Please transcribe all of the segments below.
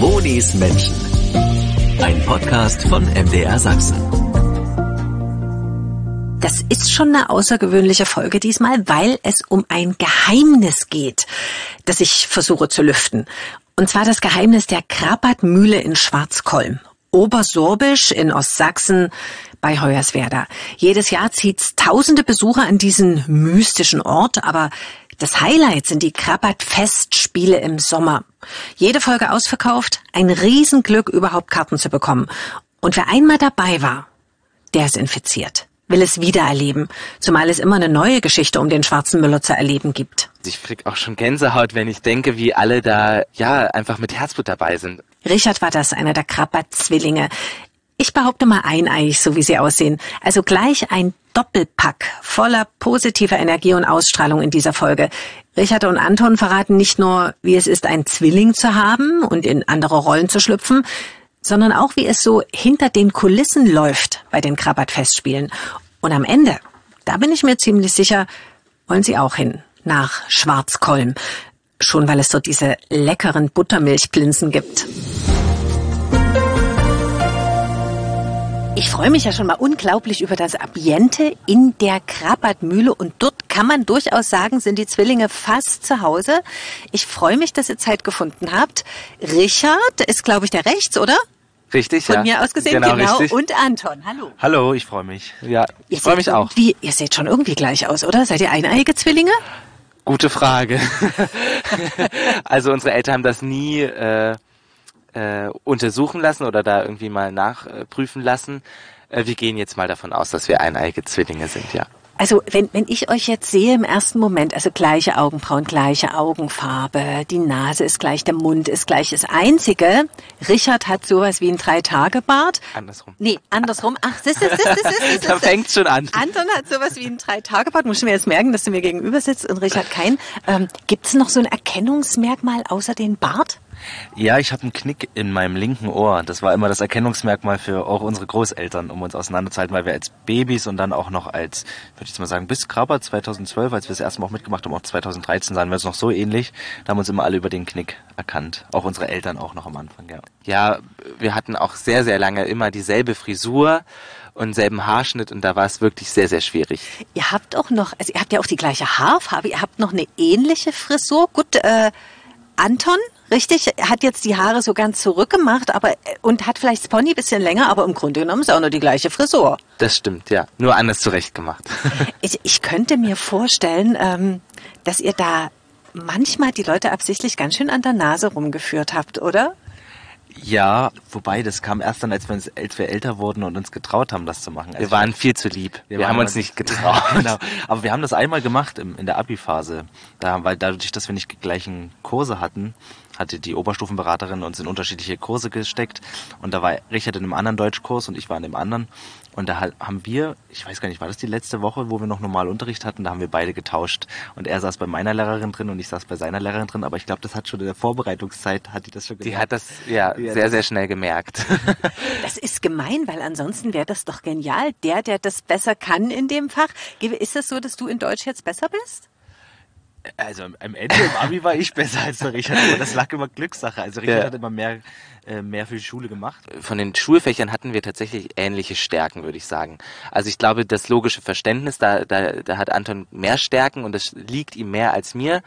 Monis Menschen. Ein Podcast von MDR Sachsen. Das ist schon eine außergewöhnliche Folge diesmal, weil es um ein Geheimnis geht, das ich versuche zu lüften. Und zwar das Geheimnis der Krabbertmühle in Schwarzkolm. Obersorbisch in Ostsachsen bei Hoyerswerda. Jedes Jahr zieht's tausende Besucher an diesen mystischen Ort, aber das Highlight sind die Krabbert-Festspiele im Sommer. Jede Folge ausverkauft, ein Riesenglück, überhaupt Karten zu bekommen. Und wer einmal dabei war, der ist infiziert, will es wiedererleben, zumal es immer eine neue Geschichte um den schwarzen Müller zu erleben gibt. Ich krieg auch schon Gänsehaut, wenn ich denke, wie alle da, ja, einfach mit Herzblut dabei sind. Richard war das, einer der Krabbert-Zwillinge. Ich behaupte mal eineig, so wie sie aussehen. Also gleich ein Doppelpack voller positiver Energie und Ausstrahlung in dieser Folge. Richard und Anton verraten nicht nur, wie es ist, ein Zwilling zu haben und in andere Rollen zu schlüpfen, sondern auch, wie es so hinter den Kulissen läuft bei den Krabbert-Festspielen. Und am Ende, da bin ich mir ziemlich sicher, wollen sie auch hin, nach Schwarzkolm. Schon weil es dort diese leckeren Buttermilchplinsen gibt. Ich freue mich ja schon mal unglaublich über das Ambiente in der Krabbertmühle und dort kann man durchaus sagen, sind die Zwillinge fast zu Hause. Ich freue mich, dass ihr Zeit gefunden habt. Richard ist, glaube ich, der rechts, oder? Richtig, Von ja. mir aus gesehen, genau. genau. Richtig. Und Anton, hallo. Hallo, ich freue mich. Ja, ich freue mich auch. Ihr seht schon irgendwie gleich aus, oder? Seid ihr eineige Zwillinge? Gute Frage. also unsere Eltern haben das nie äh, äh, untersuchen lassen oder da irgendwie mal nachprüfen lassen. Äh, wir gehen jetzt mal davon aus, dass wir eineige Zwillinge sind, ja. Also wenn, wenn ich euch jetzt sehe im ersten Moment, also gleiche Augenbrauen, gleiche Augenfarbe, die Nase ist gleich, der Mund ist gleich. Das Einzige, Richard hat sowas wie ein Drei-Tage-Bart. Andersrum. Nee, andersrum. Ach, das ist, das ist, das ist, Da das ist. fängt's schon an. Anton hat sowas wie ein Drei-Tage-Bart. Muss ich mir jetzt merken, dass du mir gegenüber sitzt und Richard kein. Ähm, Gibt es noch so ein Erkennungsmerkmal außer den Bart? Ja, ich habe einen Knick in meinem linken Ohr. Das war immer das Erkennungsmerkmal für auch unsere Großeltern, um uns auseinanderzuhalten, weil wir als Babys und dann auch noch als, würde ich jetzt mal sagen, bis Krabber 2012, als wir das erste Mal auch mitgemacht haben, auch 2013 sahen wir uns noch so ähnlich. Da haben uns immer alle über den Knick erkannt. Auch unsere Eltern auch noch am Anfang, ja. Ja, wir hatten auch sehr, sehr lange immer dieselbe Frisur und selben Haarschnitt und da war es wirklich sehr, sehr schwierig. Ihr habt auch noch, also ihr habt ja auch die gleiche Haarfarbe, ihr habt noch eine ähnliche Frisur. Gut, äh, Anton, richtig, hat jetzt die Haare so ganz zurückgemacht, aber und hat vielleicht das Pony ein bisschen länger, aber im Grunde genommen ist auch nur die gleiche Frisur. Das stimmt, ja. Nur anders zurechtgemacht. Ich, ich könnte mir vorstellen, ähm, dass ihr da manchmal die Leute absichtlich ganz schön an der Nase rumgeführt habt, oder? Ja, wobei das kam erst dann, als wir, uns, als wir älter wurden und uns getraut haben, das zu machen. Also Wir waren viel zu lieb. Wir, haben waren uns nicht getraut. genau. Aber wir haben das einmal gemacht im, in der Abi-Phase. Da, weil dadurch, dass wir nicht die gleichen Kurse hatten, hatte die Oberstufenberaterin uns in unterschiedliche Kurse gesteckt. Und da war Richard in einem anderen Deutschkurs und ich war in dem anderen. Und da ha- haben wir, ich weiß gar nicht, war das die letzte Woche, wo wir noch normal Unterricht hatten, da haben wir beide getauscht. Und er saß bei meiner Lehrerin drin und ich saß bei seiner Lehrerin drin. Aber ich glaube, das hat schon in der Vorbereitungszeit, hat die das schon Die gemerkt. hat das ja Die hat sehr, das- sehr schnell gemerkt. Das ist gemein, weil ansonsten wäre das doch genial. Der, der das besser kann in dem Fach. Ist es so, dass du in Deutsch jetzt besser bist? Also am Ende im Abi war ich besser als der Richard, aber das lag immer Glückssache. Also Richard Ja. hat immer mehr, äh, mehr für die Schule gemacht. Von den Schulfächern hatten wir tatsächlich ähnliche Stärken, würde ich sagen. Also ich glaube, das logische Verständnis, da, da, da hat Anton mehr Stärken und das liegt ihm mehr als mir.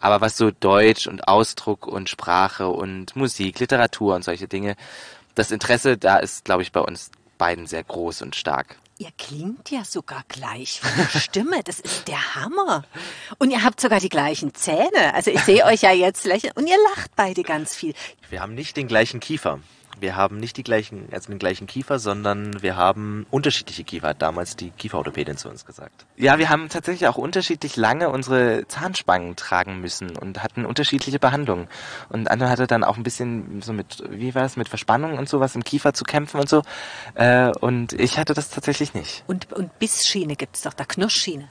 Aber was so Deutsch und Ausdruck und Sprache und Musik, Literatur und solche Dinge, das Interesse, da ist, glaube ich, bei uns beiden sehr groß und stark. Ihr klingt ja sogar gleich von der Stimme. Das ist der Hammer. Und ihr habt sogar die gleichen Zähne. Also ich sehe euch ja jetzt lächeln und ihr lacht beide ganz viel. Wir haben nicht den gleichen Kiefer. Wir haben nicht die gleichen, also den gleichen Kiefer, sondern wir haben unterschiedliche Kiefer, hat damals die Kieferorthopädin zu uns gesagt. Ja, wir haben tatsächlich auch unterschiedlich lange unsere Zahnspangen tragen müssen und hatten unterschiedliche Behandlungen. Und Anton hatte dann auch ein bisschen so mit, wie war das, mit Verspannung und sowas im Kiefer zu kämpfen und so. Äh, und ich hatte das tatsächlich nicht. Und, und Bissschiene gibt's doch, da Knirschschiene.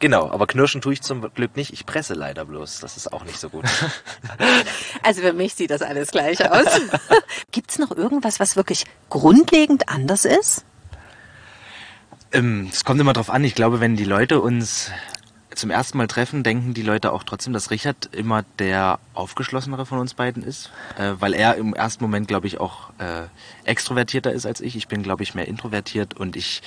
Genau, aber knirschen tue ich zum Glück nicht. Ich presse leider bloß. Das ist auch nicht so gut. Also für mich sieht das alles gleich aus. Gibt's noch irgendwas, was wirklich grundlegend anders ist? Ähm, Es kommt immer drauf an. Ich glaube, wenn die Leute uns zum ersten Mal treffen, denken die Leute auch trotzdem, dass Richard immer der aufgeschlossenere von uns beiden ist, äh, weil er im ersten Moment, glaube ich, auch äh, extrovertierter ist als ich. Ich bin, glaube ich, mehr introvertiert und ich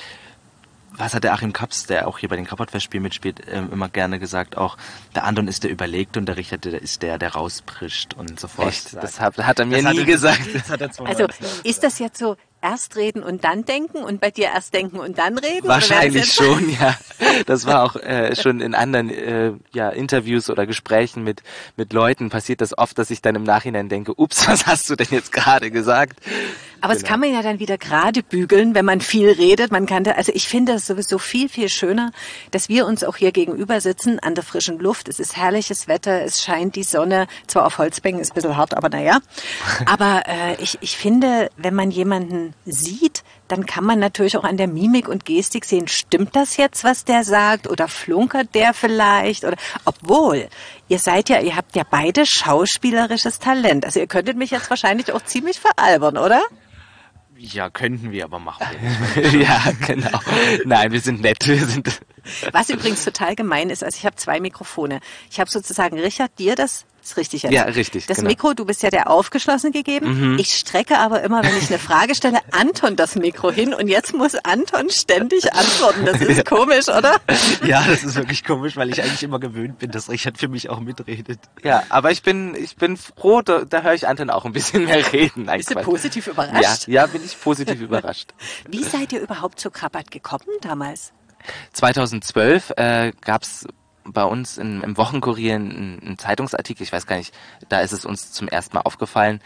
was hat der Achim Kaps, der auch hier bei den Kappert-Festspielen mitspielt, äh, immer gerne gesagt, auch der Anton ist der überlegt und der Richard der ist der, der rausprischt und so fort. Echt? Das hat, hat er mir das nie gesagt. Das also ist das jetzt so, erst reden und dann denken und bei dir erst denken und dann reden? Wahrscheinlich schon, ja. Das war auch äh, schon in anderen äh, ja, Interviews oder Gesprächen mit, mit Leuten passiert das oft, dass ich dann im Nachhinein denke, ups, was hast du denn jetzt gerade gesagt? Aber genau. es kann man ja dann wieder gerade bügeln, wenn man viel redet. Man kann da, also ich finde es sowieso viel, viel schöner, dass wir uns auch hier gegenüber sitzen an der frischen Luft. Es ist herrliches Wetter, es scheint die Sonne, zwar auf Holzbänken, ist ein bisschen hart, aber naja. Aber äh, ich, ich finde, wenn man jemanden sieht, dann kann man natürlich auch an der Mimik und Gestik sehen, stimmt das jetzt, was der sagt oder flunkert der vielleicht oder obwohl ihr seid ja, ihr habt ja beide schauspielerisches Talent. Also ihr könntet mich jetzt wahrscheinlich auch ziemlich veralbern, oder? Ja, könnten wir, aber machen wir nicht. ja, genau. Nein, wir sind nett. Wir sind Was übrigens total gemein ist, also ich habe zwei Mikrofone. Ich habe sozusagen Richard dir das ist richtig, ja. Ja, richtig. Das genau. Mikro, du bist ja der aufgeschlossen gegeben. Mhm. Ich strecke aber immer, wenn ich eine Frage stelle, Anton das Mikro hin und jetzt muss Anton ständig antworten. Das ist komisch, oder? Ja, das ist wirklich komisch, weil ich eigentlich immer gewöhnt bin, dass Richard für mich auch mitredet. Ja, aber ich bin, ich bin froh, da, da höre ich Anton auch ein bisschen mehr reden. Nein, bist du positiv überrascht? Ja, ja, bin ich positiv überrascht. Wie seid ihr überhaupt zu Krabbat gekommen damals? 2012 äh, gab bei uns in, im Wochenkurier ein, Zeitungsartikel, ich weiß gar nicht, da ist es uns zum ersten Mal aufgefallen,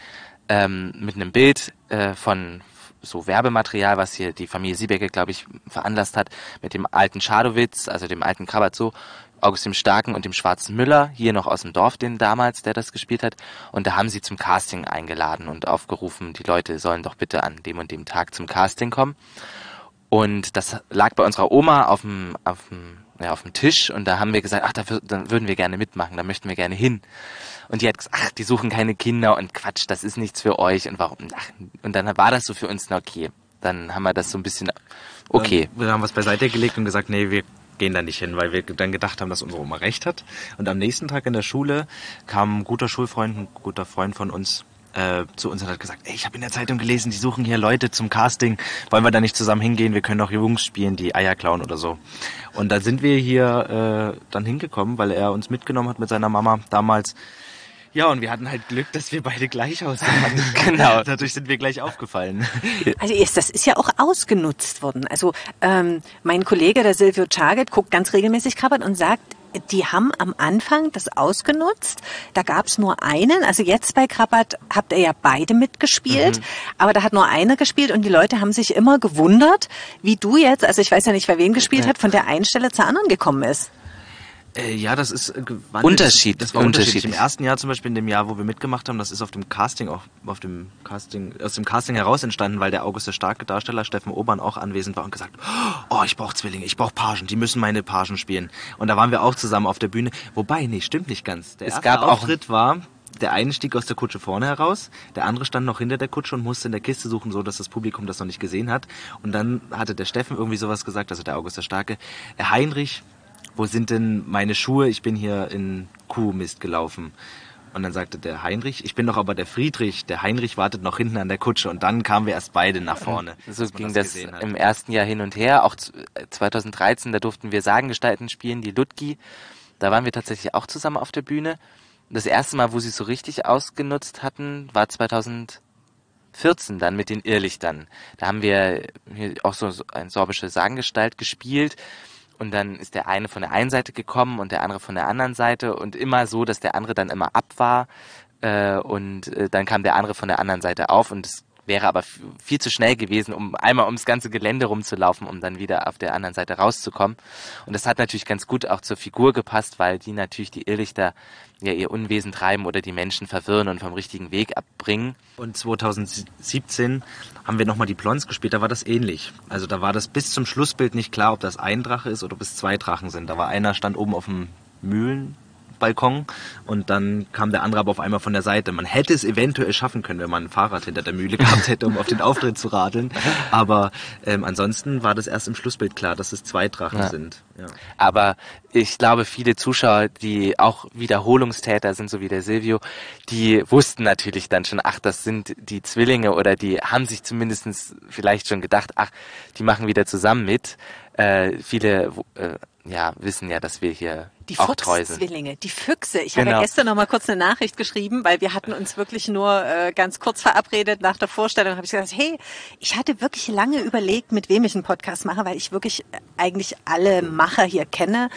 ähm, mit einem Bild äh, von so Werbematerial, was hier die Familie Siebecker, glaube ich, veranlasst hat, mit dem alten Schadowitz, also dem alten Krabatzo, August dem Starken und dem Schwarzen Müller, hier noch aus dem Dorf, den damals, der das gespielt hat. Und da haben sie zum Casting eingeladen und aufgerufen, die Leute sollen doch bitte an dem und dem Tag zum Casting kommen. Und das lag bei unserer Oma auf dem, auf dem ja, auf dem Tisch und da haben wir gesagt, ach, da, da würden wir gerne mitmachen, da möchten wir gerne hin. Und die hat gesagt, ach, die suchen keine Kinder und Quatsch, das ist nichts für euch und warum? Ach, und dann war das so für uns, na okay, dann haben wir das so ein bisschen, okay. Wir haben was beiseite gelegt und gesagt, nee, wir gehen da nicht hin, weil wir dann gedacht haben, dass unsere Oma recht hat. Und am nächsten Tag in der Schule kam ein guter Schulfreund, ein guter Freund von uns äh, zu uns und hat gesagt, ey, ich habe in der Zeitung gelesen, die suchen hier Leute zum Casting, wollen wir da nicht zusammen hingehen, wir können auch Jungs spielen, die Eier klauen oder so. Und da sind wir hier äh, dann hingekommen, weil er uns mitgenommen hat mit seiner Mama damals. Ja, und wir hatten halt Glück, dass wir beide gleich aussahen. genau. Dadurch sind wir gleich aufgefallen. Also das ist ja auch ausgenutzt worden. Also ähm, mein Kollege, der Silvio Chaget, guckt ganz regelmäßig Krabbert und sagt, die haben am Anfang das ausgenutzt. Da gab es nur einen. Also jetzt bei Krabbat habt ihr ja beide mitgespielt, mhm. aber da hat nur einer gespielt und die Leute haben sich immer gewundert, wie du jetzt, also ich weiß ja nicht, wer wen gespielt ja. hat, von der einen Stelle zur anderen gekommen ist. Äh, ja, das ist äh, Unterschied. Das war unterschiedlich. Im ersten Jahr zum Beispiel, in dem Jahr, wo wir mitgemacht haben, das ist auf dem Casting auch auf dem Casting aus dem Casting heraus entstanden, weil der August der starke Darsteller Steffen Obern auch anwesend war und gesagt, oh, ich brauche Zwillinge, ich brauche Pagen, die müssen meine Pagen spielen. Und da waren wir auch zusammen auf der Bühne. Wobei, nee, stimmt nicht ganz. Der es erste Auftritt war der eine stieg aus der Kutsche vorne heraus, der andere stand noch hinter der Kutsche und musste in der Kiste suchen, so dass das Publikum das noch nicht gesehen hat. Und dann hatte der Steffen irgendwie sowas gesagt, also der August der Starke, Herr Heinrich, wo sind denn meine Schuhe? Ich bin hier in Kuhmist gelaufen. Und dann sagte der Heinrich, ich bin doch aber der Friedrich. Der Heinrich wartet noch hinten an der Kutsche. Und dann kamen wir erst beide nach vorne. So ging das, das im ersten Jahr hin und her. Auch 2013, da durften wir Sagengestalten spielen, die Ludgi. Da waren wir tatsächlich auch zusammen auf der Bühne. Das erste Mal, wo sie es so richtig ausgenutzt hatten, war 2014 dann mit den Irrlichtern. Da haben wir hier auch so ein sorbische Sagengestalt gespielt und dann ist der eine von der einen Seite gekommen und der andere von der anderen Seite und immer so, dass der andere dann immer ab war äh, und äh, dann kam der andere von der anderen Seite auf und es wäre aber viel zu schnell gewesen, um einmal ums ganze Gelände rumzulaufen, um dann wieder auf der anderen Seite rauszukommen. Und das hat natürlich ganz gut auch zur Figur gepasst, weil die natürlich die Irrlichter ja ihr Unwesen treiben oder die Menschen verwirren und vom richtigen Weg abbringen. Und 2017 haben wir nochmal die Plons gespielt, da war das ähnlich. Also da war das bis zum Schlussbild nicht klar, ob das ein Drache ist oder ob es zwei Drachen sind. Da war einer stand oben auf dem Mühlen, Balkon und dann kam der andere aber auf einmal von der Seite. Man hätte es eventuell schaffen können, wenn man ein Fahrrad hinter der Mühle gehabt hätte, um auf den Auftritt zu radeln. Aber ähm, ansonsten war das erst im Schlussbild klar, dass es zwei Drachen Ja. sind. Ja. Aber ich glaube, viele Zuschauer, die auch Wiederholungstäter sind, so wie der Silvio, die wussten natürlich dann schon, ach, das sind die Zwillinge oder die haben sich zumindestens vielleicht schon gedacht, ach, die machen wieder zusammen mit. Äh, viele äh, ja, wissen ja, dass wir hier Die auch treu sind. Fuchszwillinge, die Füchse. Ich habe Genau. ja gestern noch mal kurz eine Nachricht geschrieben, weil wir hatten uns wirklich nur äh, ganz kurz verabredet nach der Vorstellung. Habe ich gesagt, hey, ich hatte wirklich lange überlegt, mit wem ich einen Podcast mache, weil ich wirklich äh, eigentlich alle Macher hier kenne.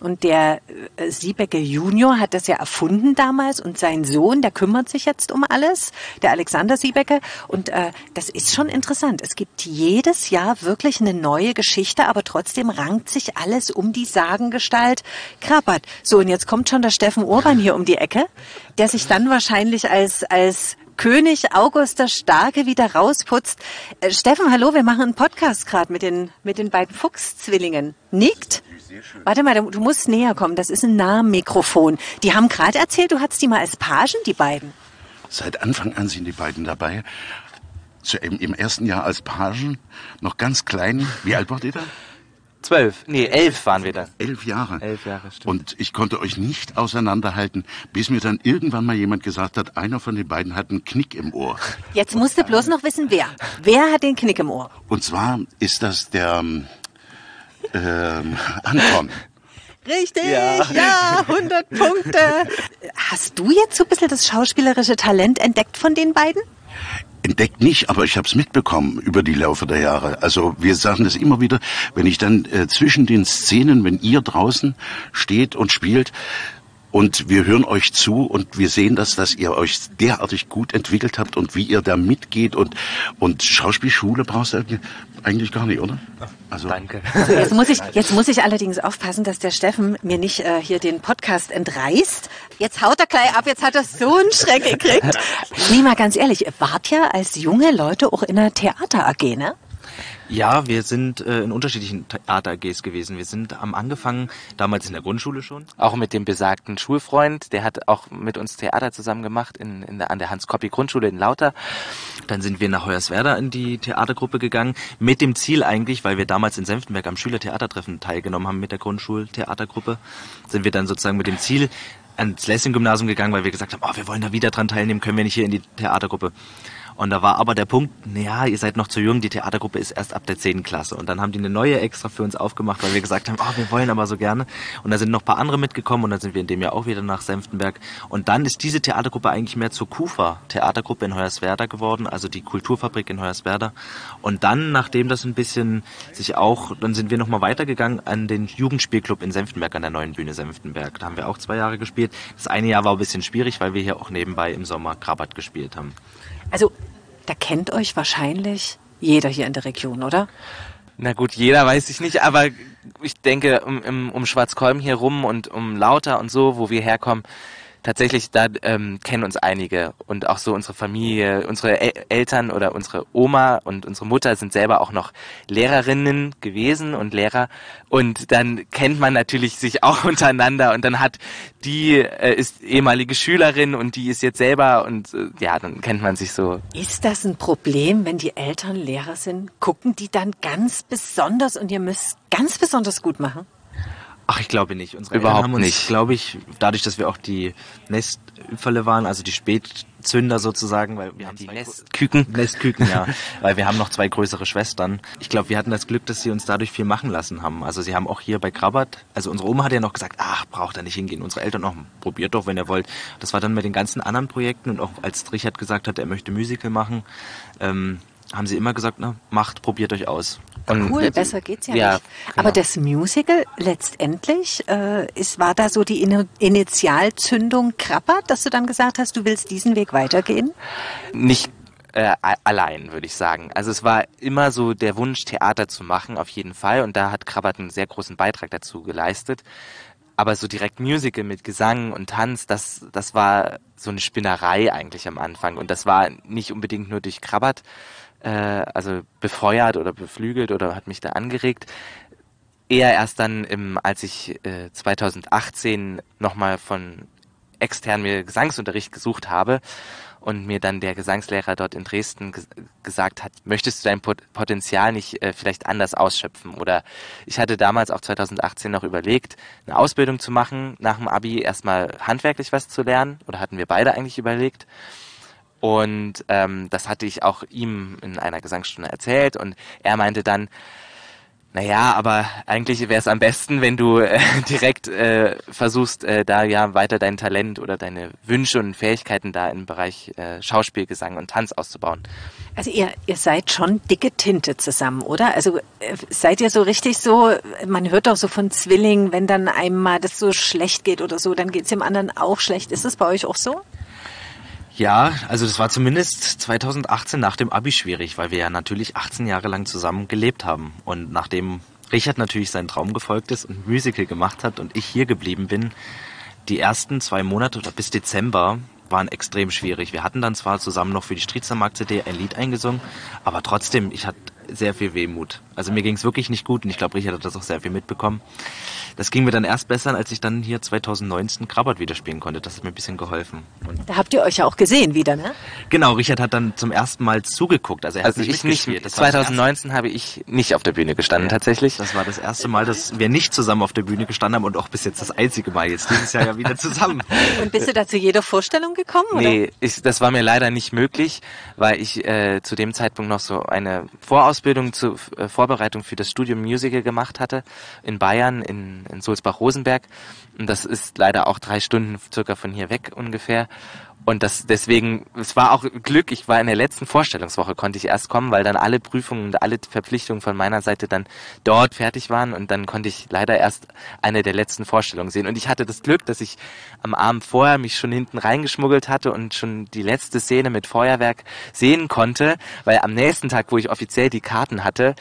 Und der äh, Siebecke Junior hat das ja erfunden damals und sein Sohn, der kümmert sich jetzt um alles, der Alexander Siebecke. Und äh, das ist schon interessant. Es gibt jedes Jahr wirklich eine neue Geschichte, aber trotzdem rankt sich alles um die Sagengestalt Krabbert. So, und jetzt kommt schon der Steffen Urban hier um die Ecke, der sich dann wahrscheinlich als, als König August der Starke wieder rausputzt. Äh, Steffen, hallo, wir machen einen Podcast gerade mit den, mit den beiden Fuchszwillingen. Nickt? Warte mal, du musst näher kommen. Das ist ein Nahmikrofon. Die haben gerade erzählt, du hattest die mal als Pagen, die beiden. Seit Anfang an sind die beiden dabei. Zu, im, Im ersten Jahr als Pagen, noch ganz klein. Wie alt wart ihr da? Zwölf, nee, elf waren wir da. Elf Jahre. Elf Jahre, stimmt. Und ich konnte euch nicht auseinanderhalten, bis mir dann irgendwann mal jemand gesagt hat, einer von den beiden hat einen Knick im Ohr. Jetzt musst du bloß noch wissen, wer. Wer hat den Knick im Ohr? Und zwar ist das der ähm, ähm, Anton. Richtig, ja. 100 Punkte. Hast du jetzt so ein bisschen das schauspielerische Talent entdeckt von den beiden? Entdeckt nicht, aber ich habe es mitbekommen über die Laufe der Jahre. Also wir sagen das immer wieder, wenn ich dann äh, zwischen den Szenen, wenn ihr draußen steht und spielt und wir hören euch zu und wir sehen das, dass ihr euch derartig gut entwickelt habt und wie ihr da mitgeht und und Schauspielschule brauchst du eigentlich gar nicht, oder? Also Danke. So, jetzt muss ich, jetzt muss ich allerdings aufpassen, dass der Steffen mir nicht äh, hier den Podcast entreißt. Jetzt haut er gleich ab, jetzt hat er so einen Schreck gekriegt. Nee, mal ganz ehrlich, ihr wart ja als junge Leute auch in der Theater-AG, ne? Ja, wir sind äh, in unterschiedlichen Theater-AGs gewesen. Wir sind am angefangen, damals in der Grundschule schon. Auch mit dem besagten Schulfreund, der hat auch mit uns Theater zusammen gemacht in, in der, an der Hans-Koppi-Grundschule in Lauter. Dann sind wir nach Hoyerswerda in die Theatergruppe gegangen, mit dem Ziel eigentlich, weil wir damals in Senftenberg am Schülertheatertreffen teilgenommen haben mit der Grundschultheatergruppe, sind wir dann sozusagen mit dem Ziel ans Lessing-Gymnasium gegangen, weil wir gesagt haben, oh, wir wollen da wieder dran teilnehmen, können wir nicht hier in die Theatergruppe. Und da war aber der Punkt, naja, ihr seid noch zu jung, die Theatergruppe ist erst ab der 10. Klasse. Und dann haben die eine neue extra für uns aufgemacht, weil wir gesagt haben, oh, wir wollen aber so gerne. Und da sind noch ein paar andere mitgekommen und dann sind wir in dem Jahr auch wieder nach Senftenberg. Und dann ist diese Theatergruppe eigentlich mehr zur KUFA Theatergruppe in Hoyerswerda geworden, also die Kulturfabrik in Hoyerswerda. Und dann, nachdem das ein bisschen sich auch, dann sind wir nochmal weitergegangen an den Jugendspielclub in Senftenberg, an der neuen Bühne Senftenberg. Da haben wir auch zwei Jahre gespielt. Das eine Jahr war ein bisschen schwierig, weil wir hier auch nebenbei im Sommer Krabat gespielt haben. Also, da kennt euch wahrscheinlich jeder hier in der Region, oder? Na gut, jeder weiß ich nicht, aber ich denke, um, um, Schwarzkolm hier rum und um Lauter und so, wo wir herkommen, tatsächlich, da ähm, kennen uns einige und auch so unsere Familie, unsere El Eltern oder unsere Oma und unsere Mutter sind selber auch noch Lehrerinnen gewesen und Lehrer und dann kennt man natürlich sich auch untereinander und dann hat die äh, ist ehemalige Schülerin und die ist jetzt selber und äh, ja, dann kennt man sich so. Ist das ein Problem, wenn die Eltern Lehrer sind? Gucken die dann ganz besonders und ihr müsst ganz besonders gut machen? Ach, ich glaube nicht. Unsere Überhaupt Eltern haben uns, nicht. glaube ich, dadurch, dass wir auch die Nestöpferle waren, also die Spätzünder sozusagen, weil wir haben Die Nestküken. Nestküken, ja, weil wir haben noch zwei größere Schwestern. Ich glaube, wir hatten das Glück, dass sie uns dadurch viel machen lassen haben. Also sie haben auch hier bei Krabbert, also unsere Oma hat ja noch gesagt, ach, braucht er nicht hingehen. Unsere Eltern noch, probiert doch, wenn ihr wollt. Das war dann mit den ganzen anderen Projekten und auch als Richard gesagt hat, er möchte Musical machen, ähm, haben sie immer gesagt, na, macht, probiert euch aus. Und Cool, besser geht's ja, Ja, nicht. genau. Aber das Musical letztendlich äh, ist, war da so die Ini- Initialzündung Krabbert, dass du dann gesagt hast, du willst diesen Weg weitergehen? nicht äh, allein, würde ich sagen. Also es war immer so der Wunsch, Theater zu machen, auf jeden Fall. Und da hat Krabbert einen sehr großen Beitrag dazu geleistet. Aber so direkt Musical mit Gesang und Tanz, das, das war so eine Spinnerei eigentlich am Anfang. Und das war nicht unbedingt nur durch Krabbert, äh, also befeuert oder beflügelt oder hat mich da angeregt. eher erst dann, im, als ich äh, 2018 nochmal von extern mir Gesangsunterricht gesucht habe und mir dann der Gesangslehrer dort in Dresden ges gesagt hat, möchtest du dein Pot Potenzial nicht äh, vielleicht anders ausschöpfen? Oder ich hatte damals auch 2018 noch überlegt, eine Ausbildung zu machen, nach dem Abi erstmal handwerklich was zu lernen, oder hatten wir beide eigentlich überlegt. Und ähm, das hatte ich auch ihm in einer Gesangsstunde erzählt und er meinte dann, naja, aber eigentlich wäre es am besten, wenn du äh, direkt äh, versuchst, äh, da ja weiter dein Talent oder deine Wünsche und Fähigkeiten da im Bereich äh, Schauspiel, Gesang und Tanz auszubauen. Also ihr, ihr seid schon dicke Tinte zusammen, oder? Also äh, seid ihr so richtig so, man hört doch so von Zwillingen, wenn dann einem mal das so schlecht geht oder so, dann geht es dem anderen auch schlecht. Ist es bei euch auch so? Ja, also das war zumindest 2018 nach dem Abi schwierig, weil wir ja natürlich 18 Jahre lang zusammen gelebt haben. Und nachdem Richard natürlich seinen Traum gefolgt ist und Musical gemacht hat und ich hier geblieben bin, die ersten zwei Monate oder bis Dezember waren extrem schwierig. Wir hatten dann zwar zusammen noch für die Striezermarkt-CD ein Lied eingesungen, aber trotzdem, ich hatte sehr viel Wehmut. Also mir ging es wirklich nicht gut und ich glaube, Richard hat das auch sehr viel mitbekommen. Das ging mir dann erst besser, als ich dann hier 2019 Krabbert wieder spielen konnte. Das hat mir ein bisschen geholfen. Und da habt ihr euch ja auch gesehen wieder, ne? Genau, Richard hat dann zum ersten Mal zugeguckt. Also, er also hat ich nicht. 2019 habe ich nicht auf der Bühne gestanden, ja, tatsächlich. Das war das erste Mal, dass wir nicht zusammen auf der Bühne gestanden haben und auch bis jetzt das einzige Mal. Jetzt dieses Jahr ja wieder zusammen. und bist du da zu jeder Vorstellung gekommen? Oder? Nee, ich, das war mir leider nicht möglich, weil ich äh, zu dem Zeitpunkt noch so eine Vorausbildung zur äh, Vorbereitung für das Studium Musical gemacht hatte in Bayern, in, in Sulzbach-Rosenberg. Und das ist leider auch drei Stunden circa von hier weg ungefähr. Und das deswegen, es war auch Glück, ich war in der letzten Vorstellungswoche, konnte ich erst kommen, weil dann alle Prüfungen und alle Verpflichtungen von meiner Seite dann dort fertig waren und dann konnte ich leider erst eine der letzten Vorstellungen sehen. Und ich hatte das Glück, dass ich am Abend vorher mich schon hinten reingeschmuggelt hatte und schon die letzte Szene mit Feuerwerk sehen konnte, weil am nächsten Tag, wo ich offiziell die Karten hatte,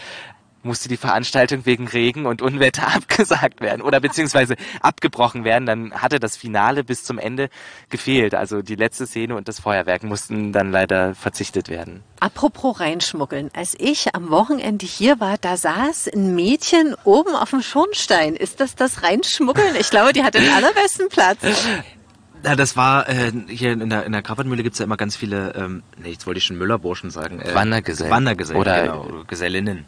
musste die Veranstaltung wegen Regen und Unwetter abgesagt werden oder beziehungsweise abgebrochen werden. Dann hatte das Finale bis zum Ende gefehlt. Also die letzte Szene und das Feuerwerk mussten dann leider verzichtet werden. Apropos reinschmuggeln. Als ich am Wochenende hier war, da saß ein Mädchen oben auf dem Schornstein. Ist das das Reinschmuggeln? Ich glaube, die hat den allerbesten Platz. Ja, das war äh, hier in der in der Krabbenmühle gibt's ja immer ganz viele, ähm, nee, jetzt wollte ich schon Müllerburschen sagen. Äh, Wandergesellen. Wandergesellen, oder genau, Gesellinnen.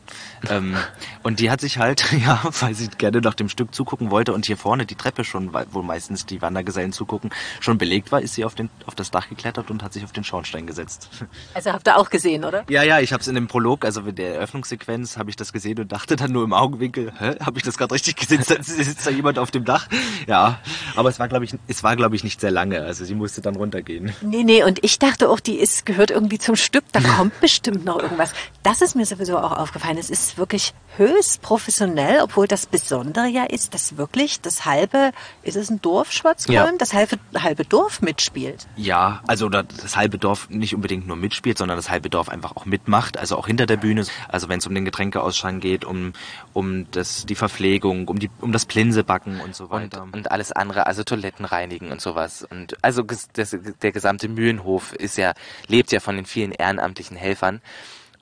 ähm, und die hat sich halt, ja, weil sie gerne nach dem Stück zugucken wollte und hier vorne die Treppe schon, wo meistens die Wandergesellen zugucken, schon belegt war, ist sie auf den auf das Dach geklettert und hat sich auf den Schornstein gesetzt. Also habt ihr auch gesehen, oder? Ja, ja, ich habe es in dem Prolog, also in der Eröffnungssequenz, habe ich das gesehen und dachte dann nur im Augenwinkel, hä, habe ich das gerade richtig gesehen? Sitzt da jemand auf dem Dach? Ja, aber es war glaube ich, es war glaube ich nicht sehr lange, also sie musste dann runtergehen. Nee, nee, und ich dachte auch, die ist gehört irgendwie zum Stück, da kommt bestimmt noch irgendwas. Das ist mir sowieso auch aufgefallen. Es ist wirklich höchst professionell, obwohl das Besondere ja ist, dass wirklich das halbe, ist es ein Dorf Schwarzkolm, ja. das halbe, halbe Dorf mitspielt. Ja, also das halbe Dorf nicht unbedingt nur mitspielt, sondern das halbe Dorf einfach auch mitmacht, also auch hinter der Bühne. Also wenn es um den Getränkeausschank geht, um, um das, die Verpflegung, um, die, um das Plinsebacken und so weiter. Und, und alles andere, also Toiletten reinigen und sowas. Und also das, der gesamte Mühlenhof ist ja, lebt ja von den vielen ehrenamtlichen Helfern.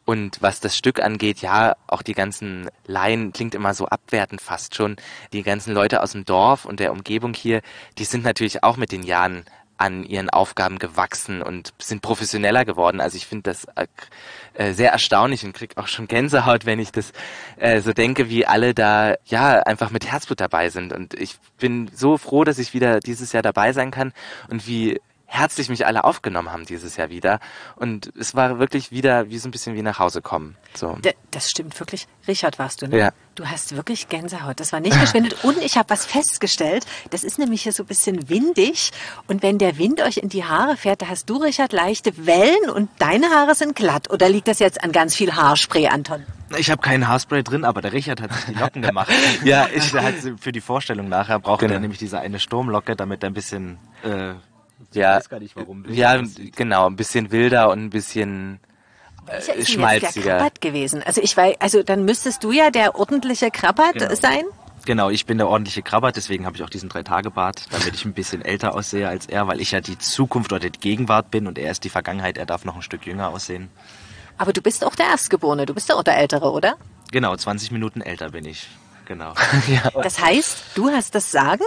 Und was das Stück angeht, ja, auch die ganzen Laien klingt immer so abwertend fast schon. Die ganzen Leute aus dem Dorf und der Umgebung hier, die sind natürlich auch mit den Jahren an ihren Aufgaben gewachsen und sind professioneller geworden. Also ich finde das äh, sehr erstaunlich und krieg auch schon Gänsehaut, wenn ich das äh, so denke, wie alle da ja einfach mit Herzblut dabei sind. Und ich bin so froh, dass ich wieder dieses Jahr dabei sein kann und wie herzlich mich alle aufgenommen haben dieses Jahr wieder. Und es war wirklich wieder wie so ein bisschen wie nach Hause kommen. So. Das stimmt wirklich. Richard warst du, ne? Ja. Du hast wirklich Gänsehaut. Das war nicht verschwendet. Und ich habe was festgestellt. Das ist nämlich hier so ein bisschen windig. Und wenn der Wind euch in die Haare fährt, da hast du, Richard, leichte Wellen und deine Haare sind glatt. Oder liegt das jetzt an ganz viel Haarspray, Anton? Ich habe keinen Haarspray drin, aber der Richard hat sich die Locken gemacht. ja, ich der hat für die Vorstellung nachher braucht genau. er nämlich diese eine Sturmlocke, damit er ein bisschen äh, ja, weiß gar nicht warum. Ja, genau, ein bisschen wilder und ein bisschen äh, ist schmalziger. Jetzt der gewesen. Also ich weiß, also dann müsstest du ja der ordentliche Krabbert genau. sein. Genau, ich bin der ordentliche Krabbert, deswegen habe ich auch diesen Drei-Tage-Bart, damit ich ein bisschen älter aussehe als er, weil ich ja die Zukunft oder die Gegenwart bin und er ist die Vergangenheit, er darf noch ein Stück jünger aussehen. Aber du bist auch der Erstgeborene, du bist ja auch der Ältere, oder? Genau, 20 Minuten älter bin ich. genau. Das heißt, du hast das Sagen?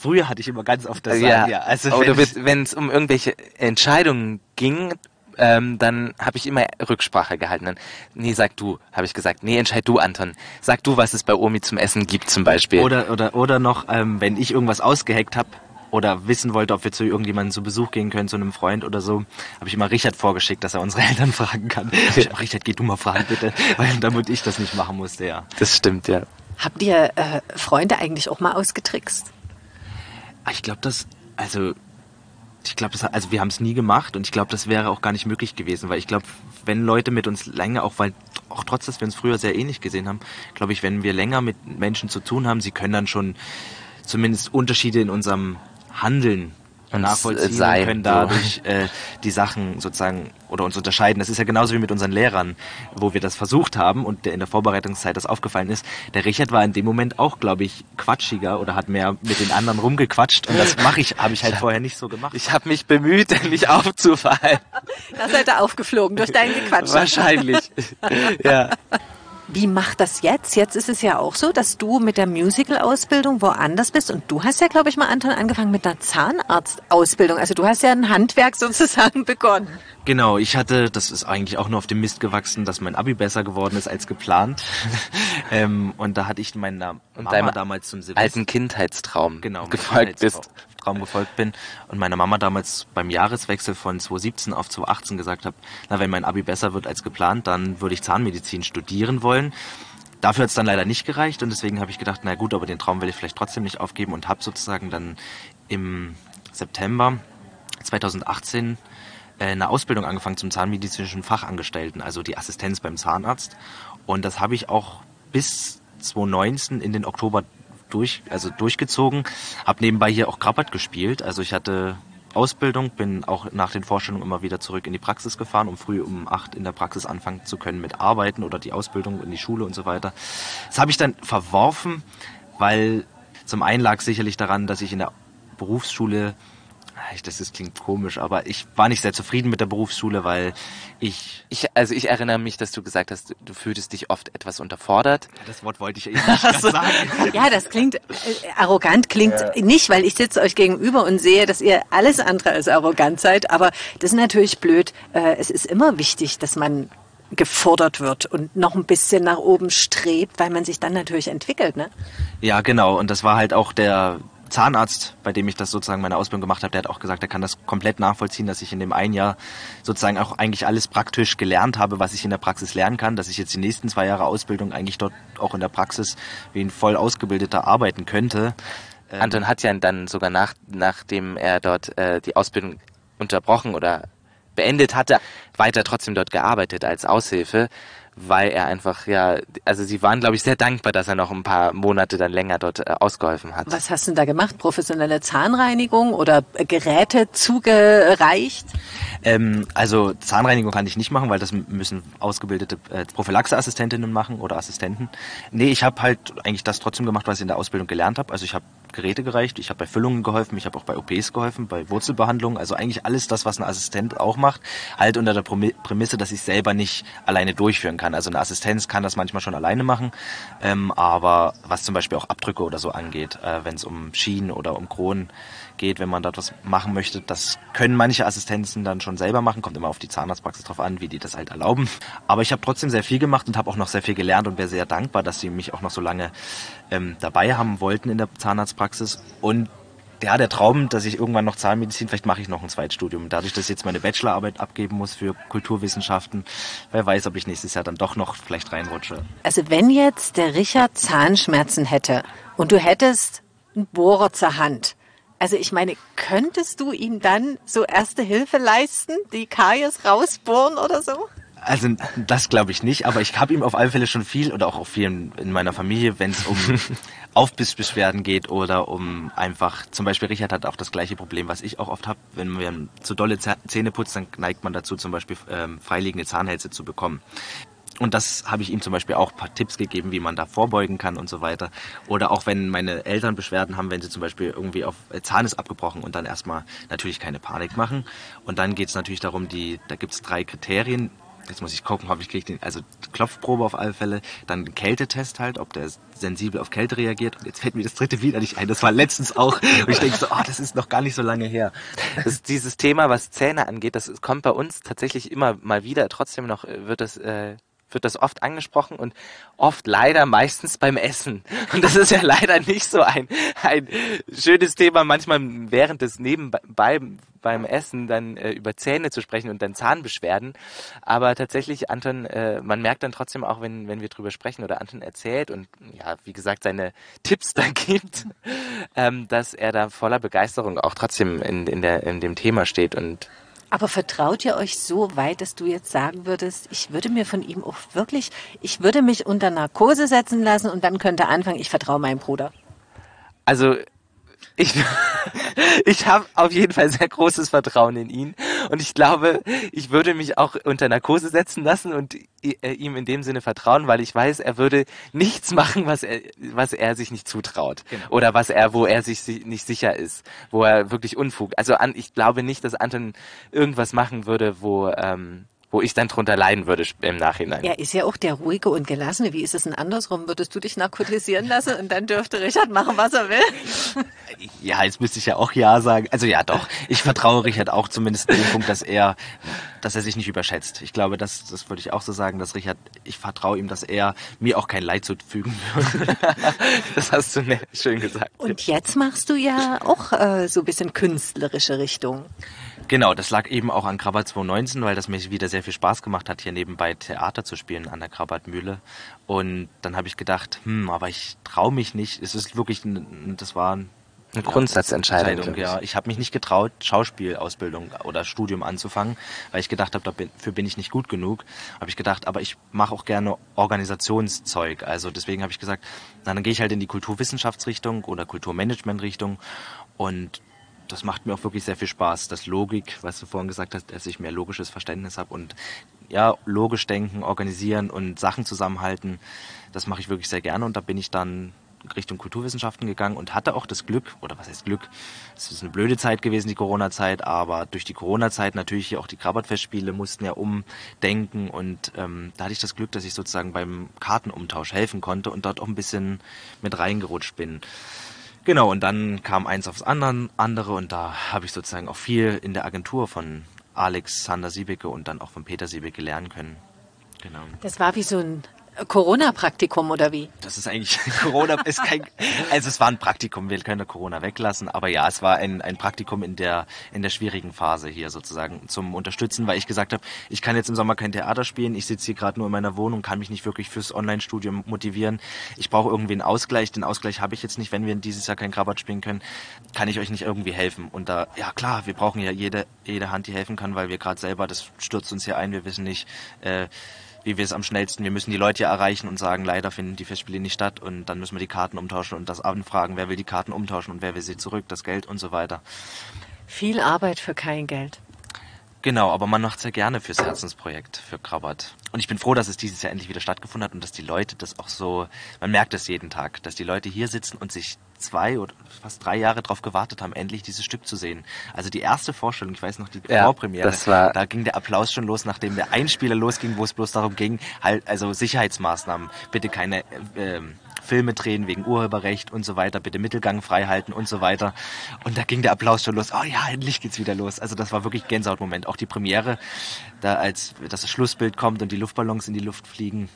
Früher hatte ich immer ganz oft das ja. Sagen, ja. Also Oder wenn es um irgendwelche Entscheidungen ging, ähm, dann habe ich immer Rücksprache gehalten. Dann, nee, sag du, habe ich gesagt. Nee, entscheid du, Anton. Sag du, was es bei Omi zum Essen gibt zum Beispiel. Oder, oder, oder noch, ähm, wenn ich irgendwas ausgeheckt habe oder wissen wollte, ob wir zu irgendjemandem zu Besuch gehen können, zu einem Freund oder so, habe ich immer Richard vorgeschickt, dass er unsere Eltern fragen kann. Ich, Richard, geh du mal fragen, bitte. Weil damit ich das nicht machen musste, ja. das stimmt, ja. Habt ihr äh, Freunde eigentlich auch mal ausgetrickst? Ah, Ich glaube, das, also, ich glaube, also wir haben es nie gemacht und ich glaube, das wäre auch gar nicht möglich gewesen, weil ich glaube, wenn Leute mit uns länger, auch weil, auch trotz, dass wir uns früher sehr ähnlich gesehen haben, glaube ich, wenn wir länger mit Menschen zu tun haben, sie können dann schon zumindest Unterschiede in unserem Handeln nachvollziehen sein, und können so. dadurch äh, die Sachen sozusagen oder uns unterscheiden. Das ist ja genauso wie mit unseren Lehrern, wo wir das versucht haben und der in der Vorbereitungszeit das aufgefallen ist. Der Richard war in dem Moment auch, glaube ich, quatschiger oder hat mehr mit den anderen rumgequatscht und das mache ich, habe ich halt vorher nicht so gemacht. Ich habe mich bemüht, nicht aufzufallen. Da seid ihr aufgeflogen durch dein Gequatsch. Wahrscheinlich. ja. Wie macht das jetzt? Jetzt ist es ja auch so, dass du mit der Musical-Ausbildung woanders bist. Und du hast ja, glaube ich, mal, Anton, angefangen mit einer Zahnarztausbildung. Also du hast ja ein Handwerk sozusagen begonnen. Genau, ich hatte, das ist eigentlich auch nur auf dem Mist gewachsen, dass mein Abi besser geworden ist als geplant. ähm, und da hatte ich meiner Mama deinem damals zum Silvester Alten Kindheitstraum genau, gefolgt bist. Kindheitstraum- Traum gefolgt bin und meiner Mama damals beim Jahreswechsel von 2017 auf 2018 gesagt habe, na, wenn mein Abi besser wird als geplant, dann würde ich Zahnmedizin studieren wollen. Dafür hat es dann leider nicht gereicht und deswegen habe ich gedacht, na gut, aber den Traum will ich vielleicht trotzdem nicht aufgeben und habe sozusagen dann im September 2018 äh, eine Ausbildung angefangen zum zahnmedizinischen Fachangestellten, also die Assistenz beim Zahnarzt. Und das habe ich auch bis 2019 in den Oktober durch, also durchgezogen. Habe nebenbei hier auch Krabbert gespielt. Also ich hatte Ausbildung, bin auch nach den Vorstellungen immer wieder zurück in die Praxis gefahren, um früh um acht in der Praxis anfangen zu können mit Arbeiten oder die Ausbildung in die Schule und so weiter. Das habe ich dann verworfen, weil zum einen lag sicherlich daran, dass ich in der Berufsschule das ist, klingt komisch, aber ich war nicht sehr zufrieden mit der Berufsschule, weil ich Ich, also ich erinnere mich, dass du gesagt hast, du, du fühltest dich oft etwas unterfordert. das Wort wollte ich eben nicht sagen. Ja, das klingt äh, arrogant, klingt nicht, weil ich sitze euch gegenüber und sehe, dass ihr alles andere als arrogant seid. Aber das ist natürlich blöd. Äh, es ist immer wichtig, dass man gefordert wird und noch ein bisschen nach oben strebt, weil man sich dann natürlich entwickelt. Ne? Ja, genau. Und das war halt auch der Zahnarzt, bei dem ich das sozusagen meine Ausbildung gemacht habe, der hat auch gesagt, er kann das komplett nachvollziehen, dass ich in dem einen Jahr sozusagen auch eigentlich alles praktisch gelernt habe, was ich in der Praxis lernen kann, dass ich jetzt die nächsten zwei Jahre Ausbildung eigentlich dort auch in der Praxis wie ein voll ausgebildeter arbeiten könnte. Ähm, Anton hat ja dann sogar nach, nachdem er dort äh, die Ausbildung unterbrochen oder beendet hatte, weiter trotzdem dort gearbeitet als Aushilfe, weil er einfach, ja, also sie waren, glaube ich, sehr dankbar, dass er noch ein paar Monate dann länger dort äh, ausgeholfen hat. Was hast du denn da gemacht? Professionelle Zahnreinigung oder äh, Geräte zugereicht? Ähm, also Zahnreinigung kann ich nicht machen, weil das müssen ausgebildete äh, Prophylaxeassistentinnen machen oder Assistenten. Nee, ich habe halt eigentlich das trotzdem gemacht, was ich in der Ausbildung gelernt habe. Also ich habe Geräte gereicht, ich habe bei Füllungen geholfen, ich habe auch bei OPs geholfen, bei Wurzelbehandlungen. Also eigentlich alles das, was ein Assistent auch macht, halt unter der Prämisse, dass ich selber nicht alleine durchführen kann. Also eine Assistenz kann das manchmal schon alleine machen, ähm, aber was zum Beispiel auch Abdrücke oder so angeht, äh, wenn es um Schienen oder um Kronen geht, wenn man dort was machen möchte. Das können manche Assistenzen dann schon selber machen, kommt immer auf die Zahnarztpraxis drauf an, wie die das halt erlauben. Aber ich habe trotzdem sehr viel gemacht und habe auch noch sehr viel gelernt und wäre sehr dankbar, dass sie mich auch noch so lange ähm, dabei haben wollten in der Zahnarztpraxis. Und ja, der Traum, dass ich irgendwann noch Zahnmedizin, vielleicht mache ich noch ein Zweitstudium. Dadurch, dass ich jetzt meine Bachelorarbeit abgeben muss für Kulturwissenschaften, wer weiß, ob ich nächstes Jahr dann doch noch vielleicht reinrutsche. Also wenn jetzt der Richard Zahnschmerzen hätte und du hättest einen Bohrer zur Hand, also ich meine, könntest du ihm dann so erste Hilfe leisten, die Karies rausbohren oder so? Also das glaube ich nicht, aber ich habe ihm auf alle Fälle schon viel oder auch auf vielen in meiner Familie, wenn es um Aufbissbeschwerden geht oder um einfach, zum Beispiel Richard hat auch das gleiche Problem, was ich auch oft habe, wenn man zu dolle Zäh- Zähne putzt, dann neigt man dazu zum Beispiel ähm, freiliegende Zahnhälse zu bekommen. Und das habe ich ihm zum Beispiel auch ein paar Tipps gegeben, wie man da vorbeugen kann und so weiter. Oder auch wenn meine Eltern Beschwerden haben, wenn sie zum Beispiel irgendwie auf äh, Zahn ist abgebrochen und dann erstmal natürlich keine Panik machen. Und dann geht es natürlich darum, die, da gibt es drei Kriterien, jetzt muss ich gucken, ob ich kriege den, also Klopfprobe auf alle Fälle, dann Kältetest halt, ob der sensibel auf Kälte reagiert. Und jetzt fällt mir das dritte wieder nicht ein. Das war letztens auch. Und ich denke so, oh, das ist noch gar nicht so lange her. Das, dieses Thema, was Zähne angeht, das kommt bei uns tatsächlich immer mal wieder. Trotzdem noch äh, wird das äh, wird das oft angesprochen und oft leider meistens beim Essen. Und das ist ja leider nicht so ein, ein schönes Thema, manchmal während des Nebenbei beim Essen dann äh, über Zähne zu sprechen und dann Zahnbeschwerden. Aber tatsächlich, Anton, äh, man merkt dann trotzdem auch, wenn, wenn wir drüber sprechen oder Anton erzählt und ja, wie gesagt, seine Tipps da gibt, ähm, dass er da voller Begeisterung auch trotzdem in, in, der, in dem Thema steht und aber vertraut ihr euch so weit, dass du jetzt sagen würdest, ich würde mir von ihm auch wirklich, ich würde mich unter Narkose setzen lassen und dann könnte anfangen, ich vertraue meinem Bruder? Also ich, ich habe auf jeden Fall sehr großes Vertrauen in ihn und ich glaube, ich würde mich auch unter Narkose setzen lassen und äh, ihm in dem Sinne vertrauen, weil ich weiß, er würde nichts machen, was er, was er sich nicht zutraut genau. oder was er, wo er sich nicht sicher ist, wo er wirklich Unfug. Also an, ich glaube nicht, dass Anton irgendwas machen würde, wo ähm, wo ich dann drunter leiden würde im Nachhinein. Er ist ja auch der ruhige und gelassene. Wie ist es denn andersrum? Würdest du dich narkotisieren lassen und dann dürfte Richard machen, was er will? Ja, jetzt müsste ich ja auch ja sagen. Also ja, doch. Ich vertraue Richard auch zumindest in dem Punkt, dass er, dass er sich nicht überschätzt. Ich glaube, das, das würde ich auch so sagen, dass Richard, ich vertraue ihm, dass er mir auch kein Leid zufügen würde. das hast du schön gesagt. Und jetzt machst du ja auch äh, so ein bisschen künstlerische Richtung. Genau, das lag eben auch an Krabat 2019, weil das mir wieder sehr viel Spaß gemacht hat, hier nebenbei Theater zu spielen an der Krabatmühle. Und dann habe ich gedacht, hm, aber ich traue mich nicht. Es ist wirklich, das war eine ja, Grundsatzentscheidung. Ja, ich habe mich nicht getraut, Schauspielausbildung oder Studium anzufangen, weil ich gedacht habe, dafür bin ich nicht gut genug. Habe ich gedacht, aber ich mache auch gerne Organisationszeug. Also deswegen habe ich gesagt, na, dann gehe ich halt in die Kulturwissenschaftsrichtung oder Kulturmanagementrichtung und das macht mir auch wirklich sehr viel Spaß. Das Logik, was du vorhin gesagt hast, dass ich mehr logisches Verständnis habe und ja, logisch denken, organisieren und Sachen zusammenhalten, das mache ich wirklich sehr gerne und da bin ich dann Richtung Kulturwissenschaften gegangen und hatte auch das Glück, oder was heißt Glück, es ist eine blöde Zeit gewesen, die Corona-Zeit, aber durch die Corona-Zeit natürlich auch die Krabbert-Festspiele mussten ja umdenken und ähm, da hatte ich das Glück, dass ich sozusagen beim Kartenumtausch helfen konnte und dort auch ein bisschen mit reingerutscht bin. Genau, und dann kam eins aufs andere und da habe ich sozusagen auch viel in der Agentur von Alexander Siebecke und dann auch von Peter Siebecke lernen können. Genau. Das war wie so ein Corona-Praktikum oder wie? Das ist eigentlich Corona ist kein also es war ein Praktikum, wir können Corona weglassen, aber ja, es war ein, ein Praktikum in der in der schwierigen Phase hier sozusagen zum Unterstützen, weil ich gesagt habe, ich kann jetzt im Sommer kein Theater spielen, ich sitze hier gerade nur in meiner Wohnung, kann mich nicht wirklich fürs Online-Studium motivieren. Ich brauche irgendwie einen Ausgleich, den Ausgleich habe ich jetzt nicht, wenn wir dieses Jahr kein Krabat spielen können, kann ich euch nicht irgendwie helfen. Und da ja klar, wir brauchen ja jede jede Hand, die helfen kann, weil wir gerade selber das stürzt uns hier ein, wir wissen nicht äh, wie wir es am schnellsten, wir müssen die Leute ja erreichen und sagen, leider finden die Festspiele nicht statt und dann müssen wir die Karten umtauschen und das anfragen, wer will die Karten umtauschen und wer will sie zurück, das Geld und so weiter. Viel Arbeit für kein Geld. Genau, aber man macht es ja gerne fürs Herzensprojekt, für Krabbert. Und ich bin froh, dass es dieses Jahr endlich wieder stattgefunden hat und dass die Leute das auch so, man merkt es jeden Tag, dass die Leute hier sitzen und sich zwei oder fast drei Jahre darauf gewartet haben, endlich dieses Stück zu sehen. Also die erste Vorstellung, ich weiß noch, die ja, Vorpremiere, da ging der Applaus schon los, nachdem der Einspieler losging, wo es bloß darum ging, halt, also Sicherheitsmaßnahmen, bitte keine äh, Filme drehen wegen Urheberrecht und so weiter, bitte Mittelgang freihalten und so weiter. Und da ging der Applaus schon los. Oh ja, endlich geht's wieder los. Also das war wirklich Gänsehautmoment. Auch die Premiere, da als das Schlussbild kommt und die Luftballons in die Luft fliegen,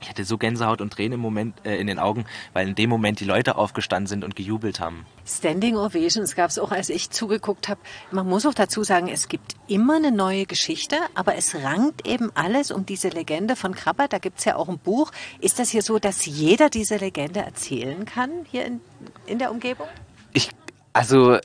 ich hatte so Gänsehaut und Tränen im Moment äh, in den Augen, weil in dem Moment die Leute aufgestanden sind und gejubelt haben. Standing Ovations gab es auch, als ich zugeguckt habe. Man muss auch dazu sagen, es gibt immer eine neue Geschichte, aber es rankt eben alles um diese Legende von Krabber. Da gibt es ja auch ein Buch. Ist das hier so, dass jeder diese Legende erzählen kann hier in, in der Umgebung? Ich, also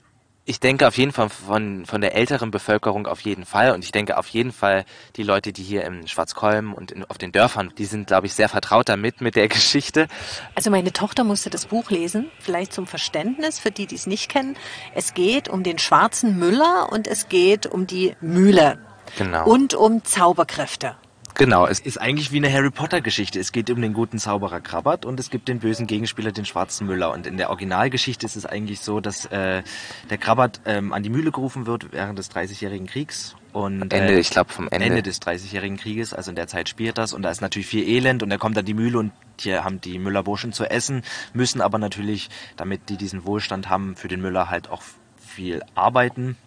ich denke auf jeden Fall von, von der älteren Bevölkerung auf jeden Fall. Und ich denke auf jeden Fall die Leute, die hier im Schwarzkolm und in, auf den Dörfern, die sind, glaube ich, sehr vertraut damit, mit der Geschichte. Also meine Tochter musste das Buch lesen, vielleicht zum Verständnis, für die, die es nicht kennen. Es geht um den schwarzen Müller und es geht um die Mühle. Genau. Und um Zauberkräfte. Genau, es Ist eigentlich wie eine Harry Potter Geschichte. Es geht um den guten Zauberer Krabbert und es gibt den bösen Gegenspieler, den schwarzen Müller. Und in der Originalgeschichte ist es eigentlich so, dass äh, der Krabbert ähm, an die Mühle gerufen wird während des Dreißigjährigen Kriegs. Und, Ende, äh, ich glaube vom Ende. Ende des Dreißigjährigen Krieges, also in der Zeit spielt das und da ist natürlich viel Elend und er kommt an die Mühle und hier haben die Müllerburschen zu essen, müssen aber natürlich, damit die diesen Wohlstand haben, für den Müller halt auch viel arbeiten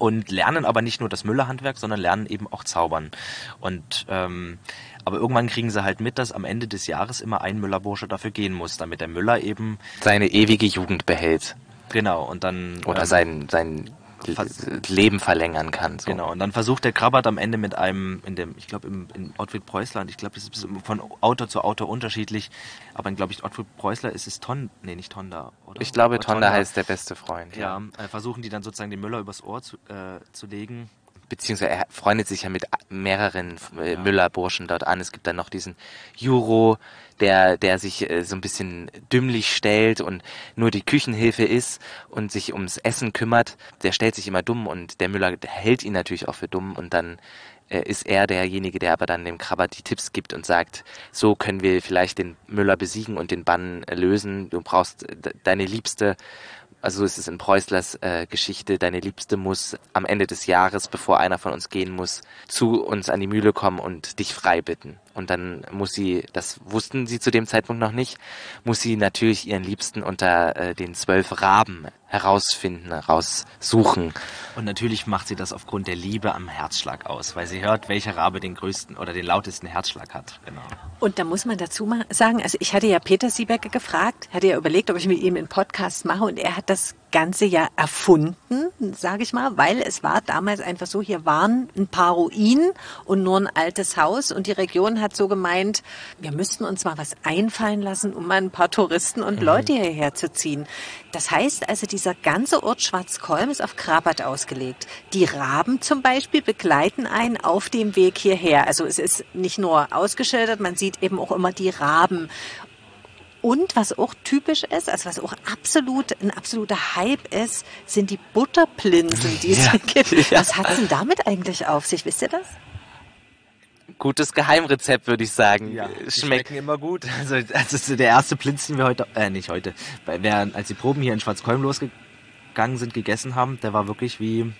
und lernen aber nicht nur das Müllerhandwerk, sondern lernen eben auch zaubern. Und ähm, aber irgendwann kriegen sie halt mit, dass am Ende des Jahres immer ein Müllerbursche dafür gehen muss, damit der Müller eben seine ewige Jugend behält. genau und dann Oder ähm, sein, sein Leben verlängern kann. So. Genau, und dann versucht der Krabbert am Ende mit einem, in dem, ich glaube im in Ottfried Preußland, ich glaube, das ist von Autor zu Autor unterschiedlich, aber in, glaube ich, Ottfried Preußler ist es Ton, nee, nicht Tonda, oder? Ich glaube, Oder Tonda heißt der beste Freund. Ja, äh, versuchen die dann sozusagen den Müller übers Ohr zu, äh, zu legen. Beziehungsweise er freundet sich ja mit mehreren äh, Müller-Burschen dort an. Es gibt dann noch diesen Juro, der, der sich äh, so ein bisschen dümmlich stellt und nur die Küchenhilfe ist und sich ums Essen kümmert. Der stellt sich immer dumm und der Müller hält ihn natürlich auch für dumm und dann äh, ist er derjenige, der aber dann dem Krabber die Tipps gibt und sagt, so können wir vielleicht den Müller besiegen und den Bann lösen. Du brauchst äh, de- deine Liebste also so ist es in Preußlers äh, Geschichte, deine Liebste muss am Ende des Jahres, bevor einer von uns gehen muss, zu uns an die Mühle kommen und dich frei bitten. Und dann muss sie, das wussten sie zu dem Zeitpunkt noch nicht, muss sie natürlich ihren Liebsten unter äh, den zwölf Raben herausfinden, heraussuchen. Und natürlich macht sie das aufgrund der Liebe am Herzschlag aus, weil sie hört, welcher Rabe den größten oder den lautesten Herzschlag hat. Genau. Und da muss man dazu mal sagen, also ich hatte ja Peter Siebecker gefragt, hatte ja überlegt, ob ich mit ihm einen Podcast mache und er hat das Ganze ja erfunden, sage ich mal, weil es war damals einfach so, hier waren ein paar Ruinen und nur ein altes Haus und die Region hat so gemeint, wir müssten uns mal was einfallen lassen, um mal ein paar Touristen und Leute hierher zu ziehen. Das heißt also, dieser ganze Ort Schwarzkolm ist auf Krabat ausgelegt. Die Raben zum Beispiel begleiten einen auf dem Weg hierher. Also es ist nicht nur ausgeschildert, man sieht eben auch immer die Raben. Und was auch typisch ist, also was auch absolut ein absoluter Hype ist, sind die Butterplinsen, die es Ja. gibt. Ja. Was hat's denn damit eigentlich auf sich? Wisst ihr das? Gutes Geheimrezept, würde ich sagen. Ja, schmeckt schmecken immer gut. Also das ist der erste Plinz, den wir heute, äh, nicht heute, weil wir, als die Proben hier in Schwarzkolm losgegangen sind, gegessen haben, der war wirklich wie,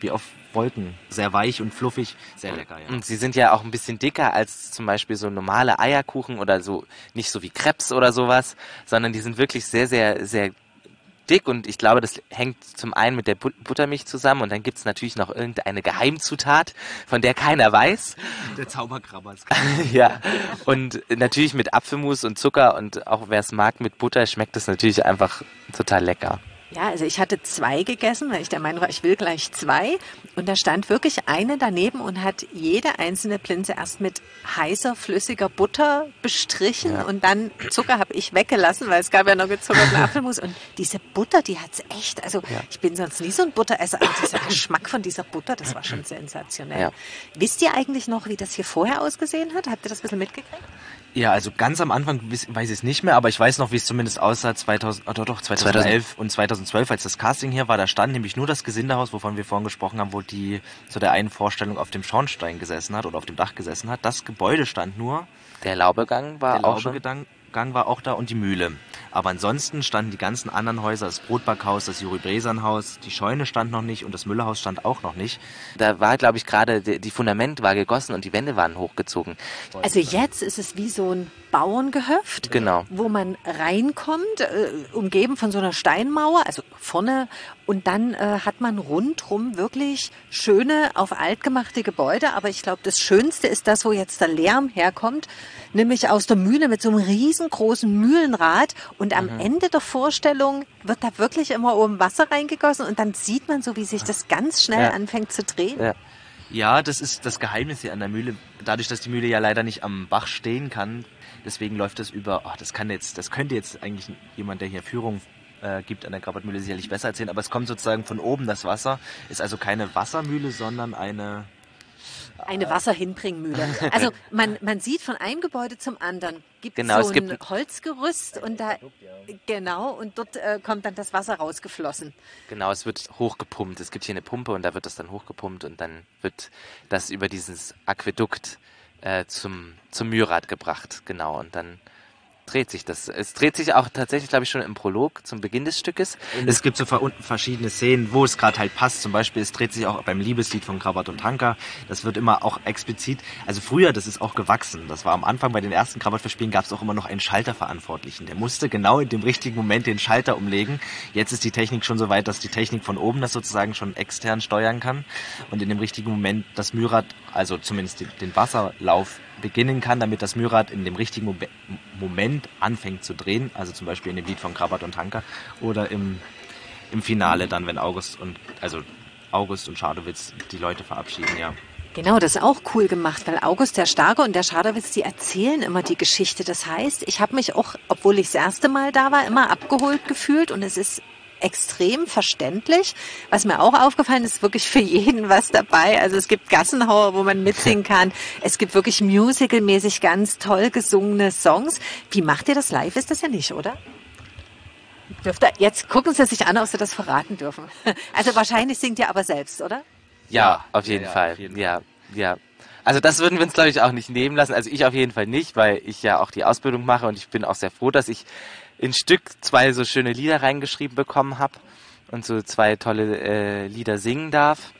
wie auf Wolken. Sehr weich und fluffig, sehr lecker, ja. Und sie sind ja auch ein bisschen dicker als zum Beispiel so normale Eierkuchen oder so, nicht so wie Krebs oder sowas, sondern die sind wirklich sehr, sehr, sehr dick und ich glaube, das hängt zum einen mit der But Buttermilch zusammen und dann gibt's natürlich noch irgendeine Geheimzutat, von der keiner weiß. Der Zauberkrabber ist ja, und natürlich mit Apfelmus und Zucker und auch wer es mag mit Butter, schmeckt es natürlich einfach total lecker. Ja, also ich hatte zwei gegessen, weil ich der Meinung war, ich will gleich zwei. Und da stand wirklich eine daneben und hat jede einzelne Plinse erst mit heißer, flüssiger Butter bestrichen Ja. und dann Zucker habe ich weggelassen, weil es gab ja noch gezuckerten Apfelmus. Und diese Butter, die hat's echt, also ich bin sonst nie so ein Butteresser, aber dieser Geschmack von dieser Butter, das war schon sensationell. Ja. Wisst ihr eigentlich noch, wie das hier vorher ausgesehen hat? Habt ihr das ein bisschen mitgekriegt? Ja, also ganz am Anfang weiß ich es nicht mehr, aber ich weiß noch, wie es zumindest aussah 2000, oh, doch, doch, 2011 und 2012, als das Casting hier war, da stand nämlich nur das Gesindehaus, wovon wir vorhin gesprochen haben, wo die zu der einen Vorstellung auf dem Schornstein gesessen hat oder auf dem Dach gesessen hat. Das Gebäude stand nur, Der Laubegang war der auch. Laubegang Gang war auch da und die Mühle. Aber ansonsten standen die ganzen anderen Häuser, das Brotbackhaus, das Juri Bresan Haus, die Scheune stand noch nicht und das Müllerhaus stand auch noch nicht. Da war, glaube ich, gerade die, die Fundament war gegossen und die Wände waren hochgezogen. Also jetzt ist es wie so ein Bauerngehöft, Genau. wo man reinkommt, äh, umgeben von so einer Steinmauer, also vorne, und dann äh, hat man rundrum wirklich schöne, auf alt gemachte Gebäude. Aber ich glaube, das Schönste ist das, wo jetzt der Lärm herkommt, nämlich aus der Mühle mit so einem riesengroßen Mühlenrad. Und am Ende der Vorstellung wird da wirklich immer oben Wasser reingegossen und dann sieht man so, wie sich das ganz schnell Ja. anfängt zu drehen. Ja. Ja, das ist das Geheimnis hier an der Mühle. Dadurch, dass die Mühle ja leider nicht am Bach stehen kann, deswegen läuft das über. Ach, das kann jetzt, das könnte jetzt eigentlich jemand, der hier Führung äh, gibt an der Krabbert-Mühle, sicherlich besser erzählen. Aber es kommt sozusagen von oben das Wasser. Ist also keine Wassermühle, sondern eine. Eine Wasserhinbringmühle. Also man, man sieht von einem Gebäude zum anderen gibt Genau, so es gibt ein Holzgerüst und da genau und dort äh, kommt dann das Wasser rausgeflossen. Genau, es wird hochgepumpt. Es gibt hier eine Pumpe und da wird das dann hochgepumpt und dann wird das über dieses Aquädukt äh, zum, zum Myrat gebracht. Genau, und dann dreht sich das. Es dreht sich auch tatsächlich, glaube ich, schon im Prolog zum Beginn des Stückes. Und es gibt so verschiedene Szenen, wo es gerade halt passt. Zum Beispiel, es dreht sich auch beim Liebeslied von Krabat und Tanker. Das wird immer auch explizit. Also früher, das ist auch gewachsen. Das war am Anfang bei den ersten Krabat-Verspielen gab es auch immer noch einen Schalterverantwortlichen. Der musste genau in dem richtigen Moment den Schalter umlegen. Jetzt ist die Technik schon so weit, dass die Technik von oben das sozusagen schon extern steuern kann. Und in dem richtigen Moment das Myrat, also zumindest den Wasserlauf beginnen kann, damit das Myrat in dem richtigen Moment anfängt zu drehen, also zum Beispiel in dem Lied von Krabat und Tanker oder im, im Finale dann, wenn August und also August und Schadowitz die Leute verabschieden, ja. Genau, das ist auch cool gemacht, weil August der Starke und der Schadowitz, die erzählen immer die Geschichte. Das heißt, ich habe mich auch, obwohl ich das erste Mal da war, immer abgeholt gefühlt und es ist extrem verständlich. Was mir auch aufgefallen ist, wirklich für jeden was dabei. Also es gibt Gassenhauer, wo man mitsingen kann. Es gibt wirklich musicalmäßig ganz toll gesungene Songs. Wie macht ihr das live? Ist das ja nicht, oder? Dürfte, jetzt gucken Sie sich an, ob Sie das verraten dürfen. Also wahrscheinlich singt ihr aber selbst, oder? Ja, auf jeden ja, Fall. Auf jeden ja, ja. Also das würden wir uns, glaube ich, auch nicht nehmen lassen. Also ich auf jeden Fall nicht, weil ich ja auch die Ausbildung mache und ich bin auch sehr froh, dass ich in Stück zwei so schöne Lieder reingeschrieben bekommen habe und so zwei tolle äh, Lieder singen darf.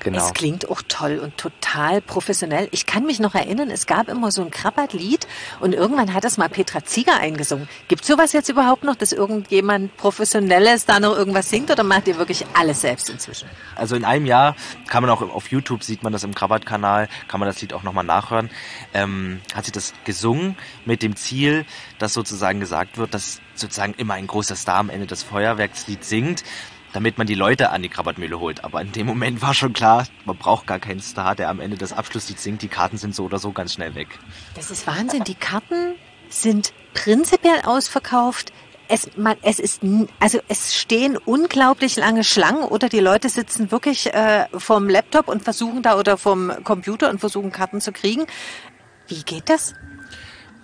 Genau. Es klingt auch toll und total professionell. Ich kann mich noch erinnern, es gab immer so ein Krabbert-Lied und irgendwann hat das mal Petra Zieger eingesungen. Gibt sowas jetzt überhaupt noch, dass irgendjemand Professionelles da noch irgendwas singt oder macht ihr wirklich alles selbst inzwischen? Also in einem Jahr kann man auch auf YouTube sieht man das im Krabbert-Kanal, kann man das Lied auch nochmal nachhören. Ähm, hat sie das gesungen mit dem Ziel, dass sozusagen gesagt wird, dass sozusagen immer ein großer Star am Ende des Feuerwerkslied singt damit man die Leute an die Krabbardmühle holt. Aber in dem Moment war schon klar, man braucht gar keinen Star, der am Ende das Abschlusslied singt. Die Karten sind so oder so ganz schnell weg. Das ist Wahnsinn. Die Karten sind prinzipiell ausverkauft. Es, man, es ist, also es stehen unglaublich lange Schlangen oder die Leute sitzen wirklich äh, vorm Laptop und versuchen da oder vom Computer und versuchen Karten zu kriegen. Wie geht das?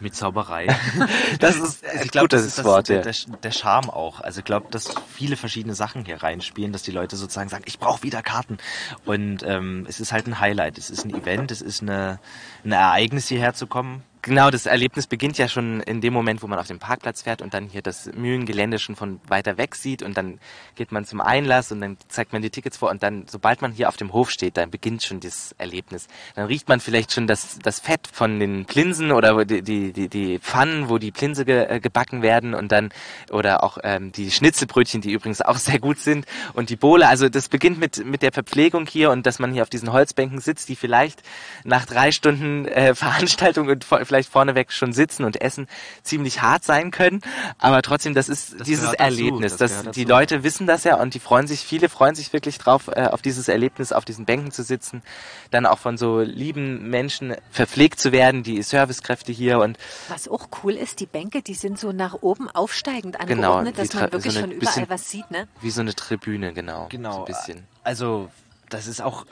Mit Zauberei. das ist also ich glaube, das ist das Wort, der, der, der Charme auch. Also ich glaube, dass viele verschiedene Sachen hier reinspielen, dass die Leute sozusagen sagen, ich brauche wieder Karten. Und ähm, es ist halt ein Highlight, es ist ein Event, es ist eine, ein Ereignis hierher zu kommen. Genau, das Erlebnis beginnt ja schon in dem Moment, wo man auf dem Parkplatz fährt und dann hier das Mühlengelände schon von weiter weg sieht und dann geht man zum Einlass und dann zeigt man die Tickets vor und dann, sobald man hier auf dem Hof steht, dann beginnt schon das Erlebnis. Dann riecht man vielleicht schon das, das Fett von den Plinsen oder die, die, die, die Pfannen, wo die Plinse ge, äh, gebacken werden und dann, oder auch ähm, die Schnitzelbrötchen, die übrigens auch sehr gut sind und die Bohle. Also das beginnt mit, mit der Verpflegung hier und dass man hier auf diesen Holzbänken sitzt, die vielleicht nach drei Stunden äh, Veranstaltung und vielleicht vorneweg schon sitzen und essen ziemlich hart sein können. Aber trotzdem, das ist das dieses Erlebnis. Das, das die Leute wissen das ja und die freuen sich, viele freuen sich wirklich drauf, äh, auf dieses Erlebnis, auf diesen Bänken zu sitzen, dann auch von so lieben Menschen verpflegt zu werden, die Servicekräfte hier und was auch cool ist, die Bänke, die sind so nach oben aufsteigend angeordnet, genau, dass man wirklich so von überall was sieht, ne? Wie so eine Tribüne, genau. Genau. So ein bisschen. Also das ist auch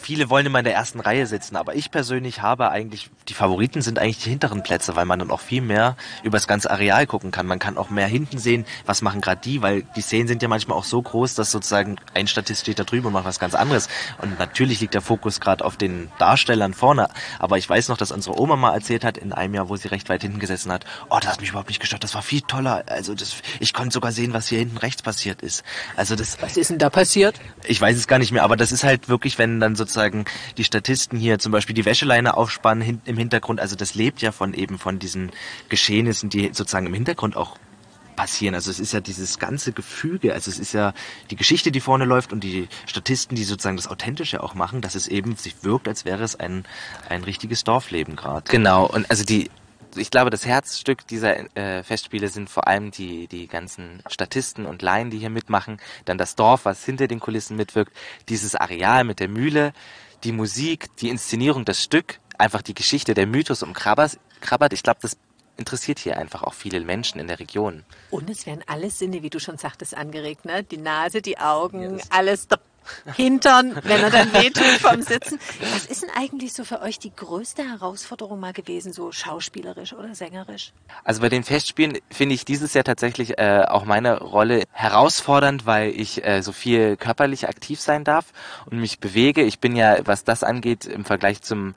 viele wollen immer in der ersten Reihe sitzen, aber ich persönlich habe eigentlich, die Favoriten sind eigentlich die hinteren Plätze, weil man dann auch viel mehr über das ganze Areal gucken kann. Man kann auch mehr hinten sehen, was machen gerade die, weil die Szenen sind ja manchmal auch so groß, dass sozusagen ein Statist steht da drüben und macht was ganz anderes. Und natürlich liegt der Fokus gerade auf den Darstellern vorne, aber ich weiß noch, dass unsere Oma mal erzählt hat, in einem Jahr, wo sie recht weit hinten gesessen hat, oh, das hat mich überhaupt nicht gestört, das war viel toller. Also das, ich konnte sogar sehen, was hier hinten rechts passiert ist. Also das. Was ist denn da passiert? Ich weiß es gar nicht mehr, aber das ist halt wirklich, wenn dann so sozusagen die Statisten hier zum Beispiel die Wäscheleine aufspannen hin, im Hintergrund. Also das lebt ja von eben von diesen Geschehnissen, die sozusagen im Hintergrund auch passieren. Also es ist ja dieses ganze Gefüge, also es ist ja die Geschichte, die vorne läuft und die Statisten, die sozusagen das Authentische auch machen, dass es eben sich wirkt, als wäre es ein, ein richtiges Dorfleben gerade. Genau, und also die ich glaube, das Herzstück dieser äh, Festspiele sind vor allem die, die ganzen Statisten und Laien, die hier mitmachen, dann das Dorf, was hinter den Kulissen mitwirkt, dieses Areal mit der Mühle, die Musik, die Inszenierung, das Stück, einfach die Geschichte, der Mythos um Krabbers, Krabbert. Ich glaube, das interessiert hier einfach auch viele Menschen in der Region. Und es werden alle Sinne, wie du schon sagtest, angeregt, ne? Die Nase, die Augen, ja, alles Hintern, wenn er dann wehtut vom Sitzen. Was ist denn eigentlich so für euch die größte Herausforderung mal gewesen, so schauspielerisch oder sängerisch? Also bei den Festspielen finde ich dieses Jahr tatsächlich äh, auch meine Rolle herausfordernd, weil ich äh, so viel körperlich aktiv sein darf und mich bewege. Ich bin ja, was das angeht, im Vergleich zum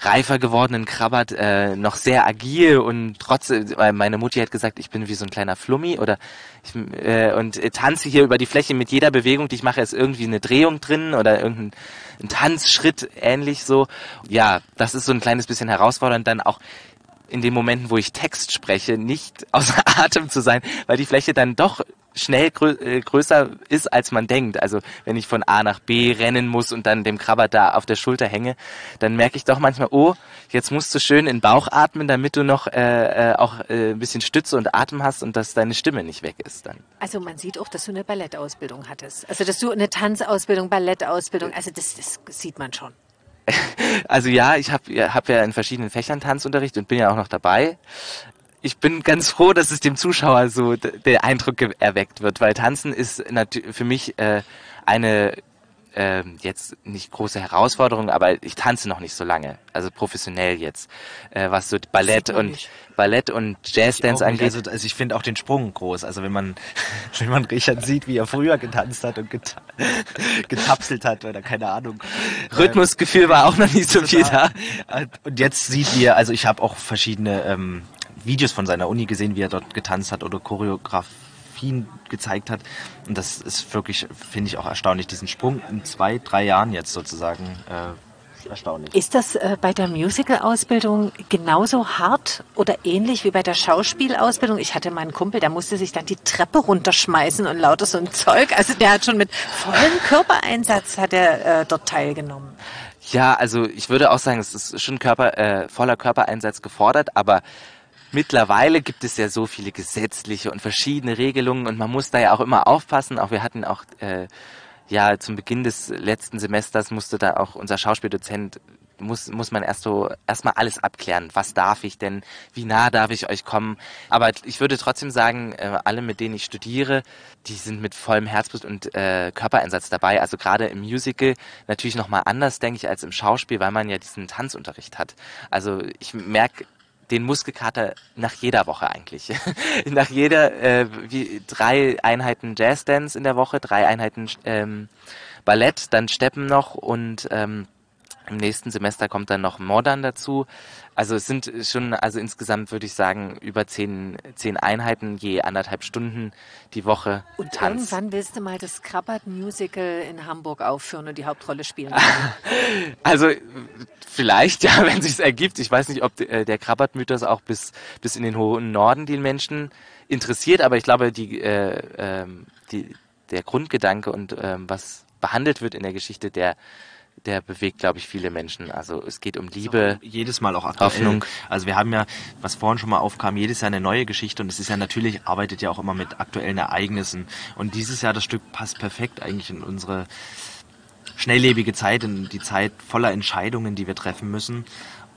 reifer gewordenen Krabbert äh, noch sehr agil und trotzdem, weil meine Mutti hat gesagt, ich bin wie so ein kleiner Flummi oder ich, äh, und äh, tanze hier über die Fläche mit jeder Bewegung, die ich mache, ist irgendwie eine Drehung drin oder irgendein ein Tanzschritt ähnlich so. Ja, das ist so ein kleines bisschen herausfordernd, dann auch in den Momenten, wo ich Text spreche, nicht außer Atem zu sein, weil die Fläche dann doch schnell grö äh, größer ist, als man denkt. Also wenn ich von A nach B rennen muss und dann dem Krabber da auf der Schulter hänge, dann merke ich doch manchmal, oh, jetzt musst du schön in den Bauch atmen, damit du noch äh, äh, auch äh, ein bisschen Stütze und Atem hast und dass deine Stimme nicht weg ist dann. Also man sieht auch, dass du eine Ballettausbildung hattest. Also dass du eine Tanzausbildung, Ballettausbildung, also das, das sieht man schon. Also ja, ich habe hab ja in verschiedenen Fächern Tanzunterricht und bin ja auch noch dabei. Ich bin ganz froh, dass es dem Zuschauer so der Eindruck erweckt wird, weil Tanzen ist für mich äh, eine äh, jetzt nicht große Herausforderung, aber ich tanze noch nicht so lange, also professionell jetzt, äh, was so Ballett und nicht. Ballett und Jazzdance angeht. Also, also ich finde auch den Sprung groß. Also wenn man wenn man Richard sieht, wie er früher getanzt hat und geta getapselt hat oder keine Ahnung. Rhythmusgefühl war auch noch nicht so viel da. Und jetzt sieht wir, also ich habe auch verschiedene ähm, Videos von seiner Uni gesehen, wie er dort getanzt hat oder Choreografie Choreografien gezeigt hat. Und das ist wirklich, finde ich auch erstaunlich, diesen Sprung in zwei, drei Jahren jetzt sozusagen äh, erstaunlich. Ist das äh, bei der Musical-Ausbildung genauso hart oder ähnlich wie bei der Schauspielausbildung? Ich hatte meinen Kumpel, der musste sich dann die Treppe runterschmeißen und lauter so ein Zeug. Also der hat schon mit vollem Körpereinsatz hat er äh, dort teilgenommen. Ja, also ich würde auch sagen, es ist schon Körper, äh, voller Körpereinsatz gefordert, aber Mittlerweile gibt es ja so viele gesetzliche und verschiedene Regelungen und man muss da ja auch immer aufpassen. Auch wir hatten auch äh, ja zum Beginn des letzten Semesters musste da auch unser Schauspieldozent muss muss man erst so erstmal alles abklären. Was darf ich denn? Wie nah darf ich euch kommen? Aber ich würde trotzdem sagen, äh, alle mit denen ich studiere, die sind mit vollem Herzblut und äh, Körpereinsatz dabei. Also gerade im Musical natürlich noch mal anders, denke ich, als im Schauspiel, weil man ja diesen Tanzunterricht hat. Also ich merke den Muskelkater nach jeder Woche eigentlich. nach jeder äh, wie drei Einheiten Jazzdance in der Woche, drei Einheiten ähm, Ballett, dann Steppen noch und ähm, im nächsten Semester kommt dann noch Modern dazu. Also es sind schon, also insgesamt würde ich sagen, über zehn, zehn Einheiten, je anderthalb Stunden die Woche. Und Tanz. irgendwann willst du mal das Krabbert Musical in Hamburg aufführen und die Hauptrolle spielen. also vielleicht, ja, wenn sich's ergibt. Ich weiß nicht, ob äh, der Krabbert-Mythos auch bis, bis in den hohen Norden die Menschen interessiert, aber ich glaube, die, äh, ähm, die, der Grundgedanke und ähm, was behandelt wird in der Geschichte, der der bewegt, glaube ich, viele Menschen. Also es geht um Liebe. jedes Mal auch aktuell. Hoffnung. Also wir haben ja, was vorhin schon mal aufkam, jedes Jahr eine neue Geschichte und es ist ja natürlich, arbeitet ja auch immer mit aktuellen Ereignissen. Und dieses Jahr, das Stück passt perfekt eigentlich in unsere schnelllebige Zeit, in die Zeit voller Entscheidungen, die wir treffen müssen.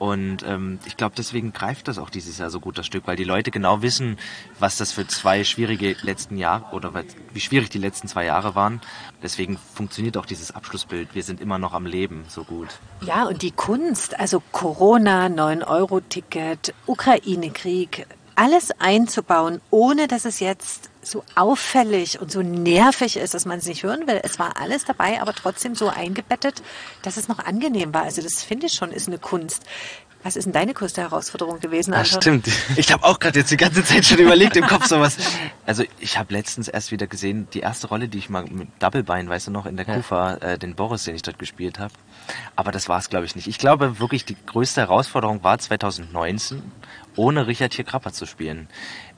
Und ähm, ich glaube, deswegen greift das auch dieses Jahr so gut, das Stück, weil die Leute genau wissen, was das für zwei schwierige letzten Jahre oder wie schwierig die letzten zwei Jahre waren. Deswegen funktioniert auch dieses Abschlussbild. Wir sind immer noch am Leben so gut. Ja, und die Kunst, also Corona, 9-Euro-Ticket, Ukraine-Krieg, alles einzubauen, ohne dass es jetzt so auffällig und so nervig ist, dass man es nicht hören will. Es war alles dabei, aber trotzdem so eingebettet, dass es noch angenehm war. Also das finde ich schon ist eine Kunst. Was ist denn deine größte Herausforderung gewesen? Anton? Ach, stimmt. Ich habe auch gerade jetzt die ganze Zeit schon überlegt im Kopf sowas. Also ich habe letztens erst wieder gesehen, die erste Rolle, die ich mal mit Doublebein, weißt du noch, in der Kufa, äh, den Boris, den ich dort gespielt habe. Aber das war es, glaube ich, nicht. Ich glaube wirklich, die größte Herausforderung war 2019, ohne Richard hier Krapper zu spielen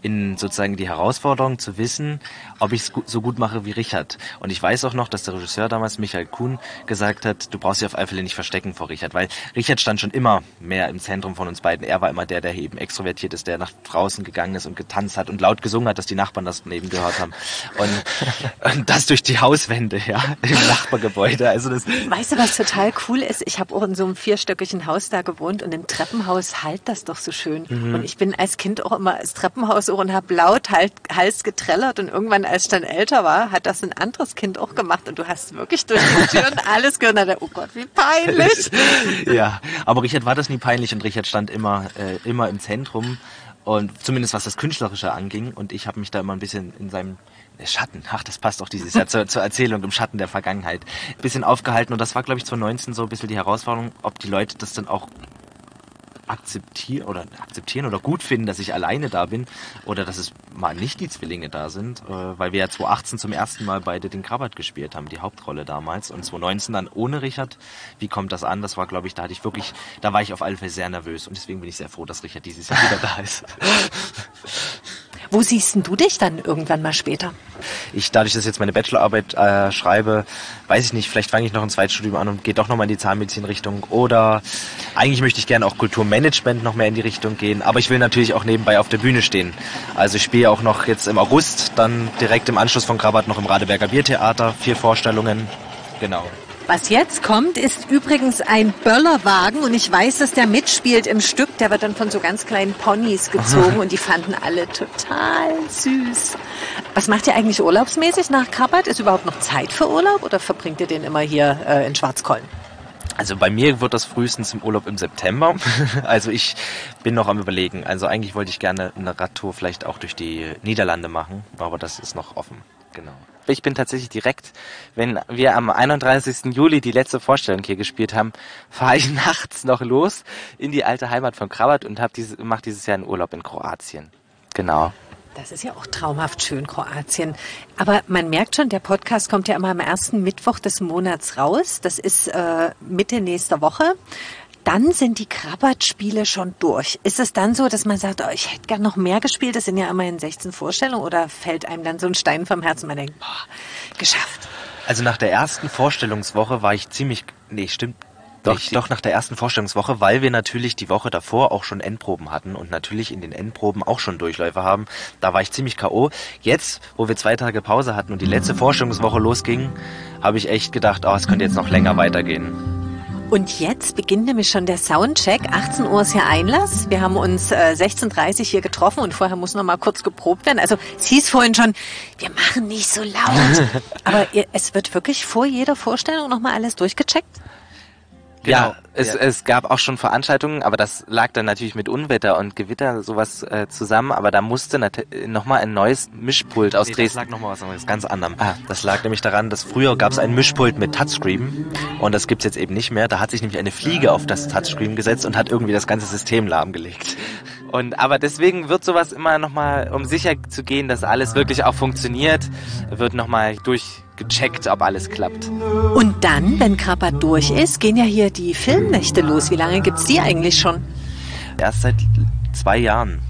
in sozusagen die Herausforderung zu wissen, ob ich es so gut mache wie Richard. Und ich weiß auch noch, dass der Regisseur damals, Michael Kuhn, gesagt hat, du brauchst dich auf alle Fälle nicht verstecken vor Richard, weil Richard stand schon immer mehr im Zentrum von uns beiden. Er war immer der, der eben extrovertiert ist, der nach draußen gegangen ist und getanzt hat und laut gesungen hat, dass die Nachbarn das neben gehört haben. Und, und das durch die Hauswände, ja, im Nachbargebäude. Also das weißt du, was total cool ist? Ich habe auch in so einem vierstöckigen Haus da gewohnt und im Treppenhaus halt das doch so schön. Mhm. Und ich bin als Kind auch immer als Treppenhaus und habe laut halt, Hals getrellert. Und irgendwann, als ich dann älter war, hat das ein anderes Kind auch gemacht. Und du hast wirklich durch die Türen alles gehört. Und oh Gott, wie peinlich. ja, aber Richard war das nie peinlich? Und Richard stand immer, äh, immer im Zentrum. Und zumindest was das Künstlerische anging. Und ich habe mich da immer ein bisschen in seinem Schatten, ach, das passt auch dieses Jahr zur, zur Erzählung im Schatten der Vergangenheit, ein bisschen aufgehalten. Und das war, glaube ich, 2019 so ein bisschen die Herausforderung, ob die Leute das dann auch akzeptieren oder akzeptieren oder gut finden, dass ich alleine da bin oder dass es mal nicht die Zwillinge da sind, äh, weil wir ja 2018 zum ersten Mal beide den Krabat gespielt haben, die Hauptrolle damals und 2019 dann ohne Richard. Wie kommt das an? Das war, glaube ich, da hatte ich wirklich, da war ich auf alle Fälle sehr nervös und deswegen bin ich sehr froh, dass Richard dieses Jahr wieder da ist. Wo siehst du dich dann irgendwann mal später? Ich, dadurch, dass ich jetzt meine Bachelorarbeit äh, schreibe, weiß ich nicht, vielleicht fange ich noch ein Zweitstudium an und gehe doch nochmal in die Zahnmedizin-Richtung. Oder eigentlich möchte ich gerne auch Kulturmanagement noch mehr in die Richtung gehen. Aber ich will natürlich auch nebenbei auf der Bühne stehen. Also ich spiele auch noch jetzt im August, dann direkt im Anschluss von Krabat noch im Radeberger Biertheater. Vier Vorstellungen. Genau. Was jetzt kommt, ist übrigens ein Böllerwagen und ich weiß, dass der mitspielt im Stück. Der wird dann von so ganz kleinen Ponys gezogen und die fanden alle total süß. Was macht ihr eigentlich urlaubsmäßig nach Krabbert? Ist überhaupt noch Zeit für Urlaub oder verbringt ihr den immer hier äh, in Schwarzkollen? Also bei mir wird das frühestens im Urlaub im September. Also ich bin noch am überlegen. Also eigentlich wollte ich gerne eine Radtour vielleicht auch durch die Niederlande machen, aber das ist noch offen. Genau ich bin tatsächlich direkt, wenn wir am 31. Juli die letzte Vorstellung hier gespielt haben, fahre ich nachts noch los in die alte Heimat von Krabat und diese, mache dieses Jahr einen Urlaub in Kroatien. Genau. Das ist ja auch traumhaft schön, Kroatien. Aber man merkt schon, der Podcast kommt ja immer am ersten Mittwoch des Monats raus. Das ist äh, Mitte nächster Woche dann sind die Krabbert-Spiele schon durch. Ist es dann so, dass man sagt, oh, ich hätte gern noch mehr gespielt, das sind ja immerhin 16 Vorstellungen, oder fällt einem dann so ein Stein vom Herzen, man denkt, boah, geschafft? Also nach der ersten Vorstellungswoche war ich ziemlich, nee, stimmt doch, doch nach der ersten Vorstellungswoche, weil wir natürlich die Woche davor auch schon Endproben hatten und natürlich in den Endproben auch schon Durchläufe haben. Da war ich ziemlich K.O. Jetzt, wo wir zwei Tage Pause hatten und die letzte Vorstellungswoche losging, habe ich echt gedacht, oh, es könnte jetzt noch länger weitergehen. Und jetzt beginnt nämlich schon der Soundcheck. 18 Uhr ist hier Einlass. Wir haben uns äh, 16.30 Uhr hier getroffen und vorher muss noch mal kurz geprobt werden. Also es hieß vorhin schon, wir machen nicht so laut. Aber ihr, es wird wirklich vor jeder Vorstellung noch mal alles durchgecheckt? Genau. Ja, es, ja. es gab auch schon Veranstaltungen, aber das lag dann natürlich mit Unwetter und Gewitter sowas äh, zusammen, aber da musste nochmal ein neues Mischpult aus nee, Dresden. Das lag nochmal was anderes, ganz anderem. Ah. Das lag nämlich daran, dass früher gab es ein Mischpult mit Touchscreen und das gibt's jetzt eben nicht mehr. Da hat sich nämlich eine Fliege auf das Touchscreen gesetzt und hat irgendwie das ganze System lahmgelegt. Und aber deswegen wird sowas immer nochmal, um sicher zu gehen, dass alles wirklich auch funktioniert, wird nochmal durchgecheckt, ob alles klappt. Und dann, wenn Krabat durch ist, gehen ja hier die Filmnächte los. Wie lange gibt's die eigentlich schon? Erst seit zwei Jahren.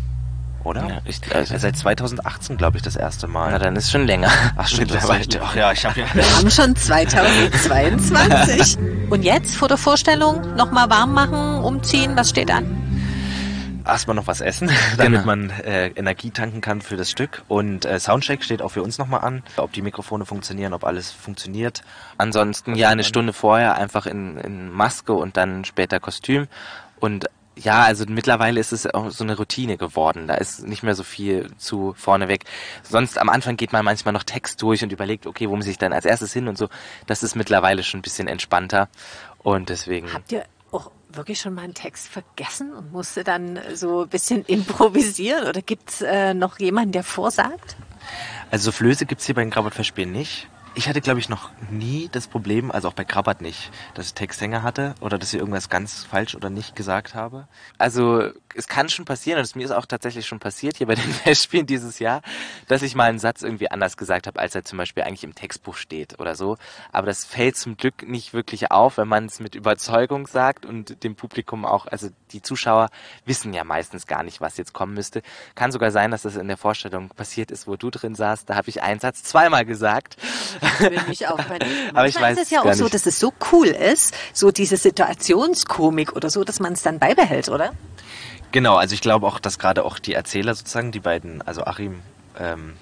Oder? Ja, ich, also seit 2018, glaube ich, das erste Mal. Na, dann ist schon länger. Ach, stimmt. Das weißt Ach ja, ich habe ja. Wir haben schon 2022. Und jetzt vor der Vorstellung nochmal warm machen, umziehen, was steht an? Erstmal noch was essen, damit genau. man äh, Energie tanken kann für das Stück. Und äh, Soundcheck steht auch für uns nochmal an, ob die Mikrofone funktionieren, ob alles funktioniert. Ansonsten ja eine Stunde vorher einfach in, in Maske und dann später Kostüm. Und ja, also mittlerweile ist es auch so eine Routine geworden. Da ist nicht mehr so viel zu vorneweg. Sonst am Anfang geht man manchmal noch Text durch und überlegt, okay, wo muss ich dann als erstes hin und so. Das ist mittlerweile schon ein bisschen entspannter. Und deswegen. Habt ihr wirklich schon mal einen Text vergessen und musste dann so ein bisschen improvisieren? Oder gibt's äh, noch jemanden, der vorsagt? Also Flöße gibt's hier bei den Krabbert-Verspielen nicht. Ich hatte, glaube ich, noch nie das Problem, also auch bei Krabbert nicht, dass ich Texthänger hatte oder dass ich irgendwas ganz falsch oder nicht gesagt habe. Also es kann schon passieren, und es mir ist auch tatsächlich schon passiert hier bei den Festspielen dieses Jahr, dass ich mal einen Satz irgendwie anders gesagt habe, als er zum Beispiel eigentlich im Textbuch steht oder so. Aber das fällt zum Glück nicht wirklich auf, wenn man es mit Überzeugung sagt und dem Publikum auch, also die Zuschauer wissen ja meistens gar nicht, was jetzt kommen müsste. Kann sogar sein, dass das in der Vorstellung passiert ist, wo du drin saßt. Da habe ich einen Satz zweimal gesagt. Mich auch Aber ich weiß ist es ja auch so, dass es so cool ist, so diese Situationskomik oder so, dass man es dann beibehält, oder? Genau, also ich glaube auch, dass gerade auch die Erzähler sozusagen, die beiden, also Achim ähm,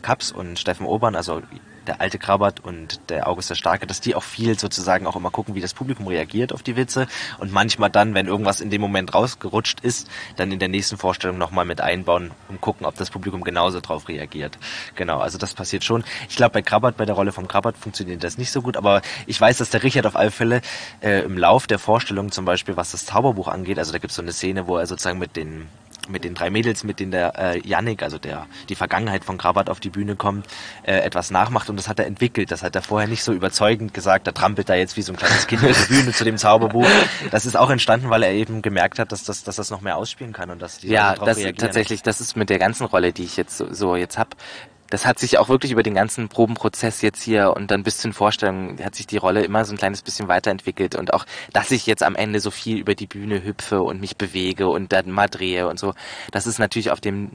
Kaps und Steffen Obern, also der alte Krabbert und der August der Starke, dass die auch viel sozusagen auch immer gucken, wie das Publikum reagiert auf die Witze und manchmal dann, wenn irgendwas in dem Moment rausgerutscht ist, dann in der nächsten Vorstellung nochmal mit einbauen und gucken, ob das Publikum genauso drauf reagiert. Genau, also das passiert schon. Ich glaube, bei Krabbert, bei der Rolle vom Krabbert funktioniert das nicht so gut, aber ich weiß, dass der Richard auf alle Fälle äh, im Lauf der Vorstellung zum Beispiel, was das Zauberbuch angeht, also da gibt es so eine Szene, wo er sozusagen mit den mit den drei Mädels, mit denen der äh, Yannick, also der die Vergangenheit von Krabat auf die Bühne kommt, äh, etwas nachmacht und das hat er entwickelt. Das hat er vorher nicht so überzeugend gesagt. Er trampelt da jetzt wie so ein kleines Kind auf die Bühne zu dem Zauberbuch. Das ist auch entstanden, weil er eben gemerkt hat, dass das, dass das noch mehr ausspielen kann und dass die Ja, das reagieren. tatsächlich, das ist mit der ganzen Rolle, die ich jetzt so, so jetzt hab. Das hat sich auch wirklich über den ganzen Probenprozess jetzt hier und dann bis zu den Vorstellungen hat sich die Rolle immer so ein kleines bisschen weiterentwickelt und auch, dass ich jetzt am Ende so viel über die Bühne hüpfe und mich bewege und dann mal drehe und so. Das ist natürlich auf dem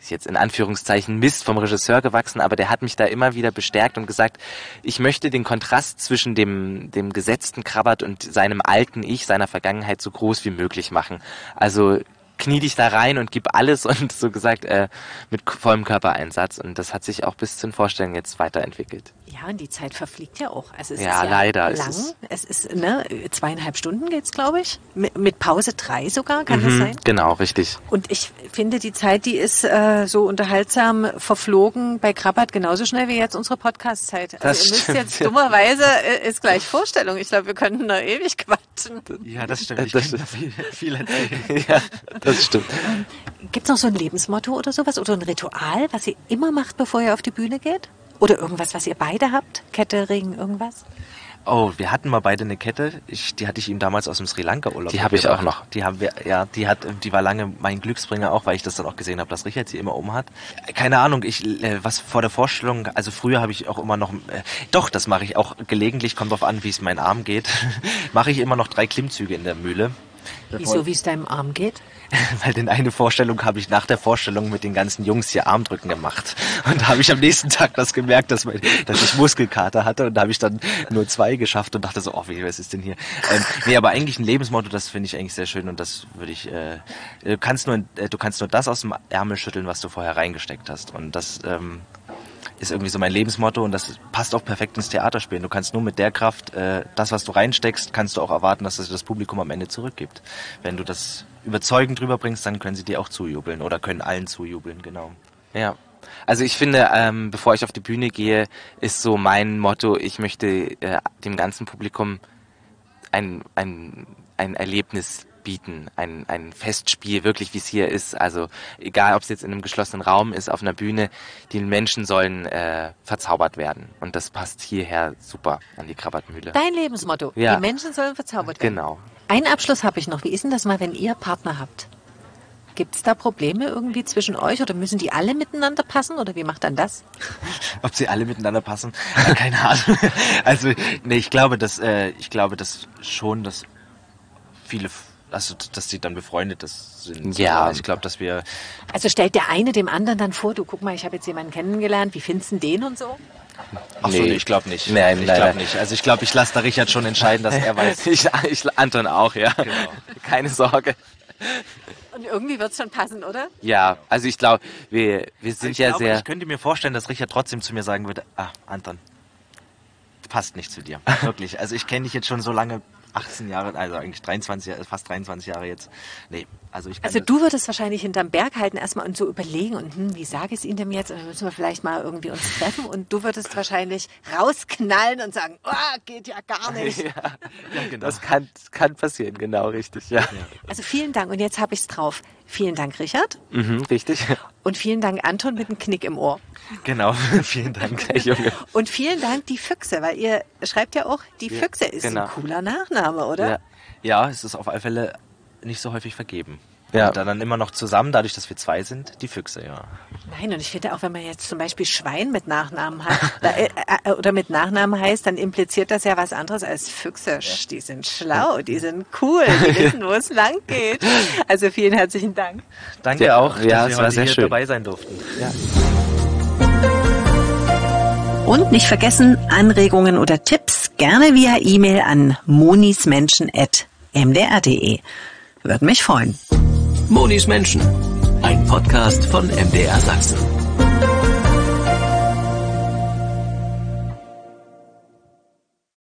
ist jetzt in Anführungszeichen Mist vom Regisseur gewachsen, aber der hat mich da immer wieder bestärkt und gesagt, ich möchte den Kontrast zwischen dem, dem gesetzten Krabbert und seinem alten Ich, seiner Vergangenheit so groß wie möglich machen. Also knie dich da rein und gib alles und so gesagt äh, mit vollem Körpereinsatz und das hat sich auch bis zu den Vorstellungen jetzt weiterentwickelt. Ja, und die Zeit verfliegt ja auch. Also es Ja, ist ja leider, es lang. ist- Es ist, ne, zweieinhalb Stunden geht's, glaube ich. Mit, mit Pause drei sogar, kann das sein? Genau, richtig. Und ich finde, die Zeit, die ist äh, so unterhaltsam verflogen bei Krabbert genauso schnell wie jetzt unsere Podcast-Zeit. Also Das ihr müsst stimmt, jetzt ja. dummerweise, äh, ist gleich Vorstellung. Ich glaube, wir könnten noch ewig quatschen. Ja, das stimmt. Ich Das da viel, viel erzählen. ja, das stimmt. Gibt's noch so ein Lebensmotto oder sowas? Oder ein Ritual, was ihr immer macht, bevor ihr auf die Bühne geht? Oder irgendwas, was ihr beide habt? Kette, Ring, irgendwas? Oh, wir hatten mal beide eine Kette. Ich, die hatte ich ihm damals aus dem Sri Lanka Urlaub. Die habe ich auch noch. Die haben wir, ja, die hat, die war lange mein Glücksbringer auch, weil ich das dann auch gesehen habe, dass Richard sie immer um hat. Keine Ahnung, ich, äh, was vor der Vorstellung, also früher habe ich auch immer noch, äh, doch, das mache ich auch gelegentlich, kommt drauf an, wie es meinem Arm geht, mache ich immer noch drei Klimmzüge in der Mühle. Wieso, wie es deinem Arm geht? Weil in eine Vorstellung habe ich nach der Vorstellung mit den ganzen Jungs hier Armdrücken gemacht. Und da habe ich am nächsten Tag das gemerkt, dass, mein, dass ich Muskelkater hatte. Und da habe ich dann nur zwei geschafft und dachte so, oh, wie, was ist denn hier? Ähm, nee, aber eigentlich ein Lebensmotto, das finde ich eigentlich sehr schön. Und das würde ich, äh, du kannst nur, äh, du kannst nur das aus dem Ärmel schütteln, was du vorher reingesteckt hast. Und das, ähm, ist irgendwie so mein Lebensmotto und das passt auch perfekt ins Theaterspielen. Du kannst nur mit der Kraft, äh, das, was du reinsteckst, kannst du auch erwarten, dass es das Publikum am Ende zurückgibt. Wenn du das überzeugend rüberbringst, dann können sie dir auch zujubeln oder können allen zujubeln, genau. Ja. Also ich finde, ähm, bevor ich auf die Bühne gehe, ist so mein Motto, ich möchte äh, dem ganzen Publikum ein, ein, ein Erlebnis bieten, ein, ein Festspiel, wirklich wie es hier ist. Also egal, ob es jetzt in einem geschlossenen Raum ist, auf einer Bühne, die Menschen sollen äh, verzaubert werden. Und das passt hierher super an die Krabbertmühle. Dein Lebensmotto. Ja. Die Menschen sollen verzaubert werden. Genau. Einen Abschluss habe ich noch. Wie ist denn das mal, wenn ihr Partner habt? Gibt es da Probleme irgendwie zwischen euch oder müssen die alle miteinander passen oder wie macht dann das? Ob sie alle miteinander passen? Äh, Keine Ahnung. Also, nee, ich glaube, dass, äh, ich glaube, dass schon, dass viele, also, dass die dann befreundet das sind. Ja. Ich glaube, dass wir, Also stellt der eine dem anderen dann vor, du guck mal, ich habe jetzt jemanden kennengelernt, wie findest du den und so? ach so, Nee. ich glaube nicht. Nein, ich nein, glaube nein. nicht. Also, ich glaube, ich lasse da Richard schon entscheiden, dass er weiß. Ich, ich, Anton auch, ja. Genau. Keine Sorge. Und irgendwie wird's schon passen, oder? Ja, also ich glaube, wir, wir sind ich ja glaube, sehr... Ich könnte mir vorstellen, dass Richard trotzdem zu mir sagen würde, ah, Anton, passt nicht zu dir. Wirklich. Also ich kenne dich jetzt schon so lange, 18 Jahre, also eigentlich 23, Jahre- fast 23 Jahre jetzt. Nee, also ich Also du würdest wahrscheinlich hinterm Berg halten erstmal und so überlegen und hm, wie sage ich es ihm denn jetzt? Und dann müssen wir vielleicht mal irgendwie uns treffen und du würdest wahrscheinlich rausknallen und sagen, oh, geht ja gar nicht. ja, genau. Das kann, kann passieren, genau, richtig, ja. Also vielen Dank und jetzt habe ich's drauf. Vielen Dank, Richard. Mhm, richtig. Und vielen Dank, Anton, mit einem Knick im Ohr. Genau, vielen Dank. Hey, Junge. Und vielen Dank, die Füchse, weil ihr schreibt ja auch, die Füchse ist genau. ein cooler Nachname, oder? Ja. Ja, es ist auf alle Fälle nicht so häufig vergeben. Ja. Und dann, immer noch zusammen, dadurch, dass wir zwei sind, die Füchse, ja. Nein, und ich finde auch, wenn man jetzt zum Beispiel Schwein mit Nachnamen hat da, äh, äh, oder mit Nachnamen heißt, dann impliziert das ja was anderes als Füchse. Die sind schlau, die sind cool, die wissen, wo es lang geht. Also vielen herzlichen Dank. Danke Ja, auch, ja, dass es wir war sehr hier schön. dabei sein durften. Und nicht vergessen, Anregungen oder Tipps gerne via E-Mail an monismenschen.mdr.de. Würde mich freuen. Monis Menschen. Ein Podcast von MDR Sachsen.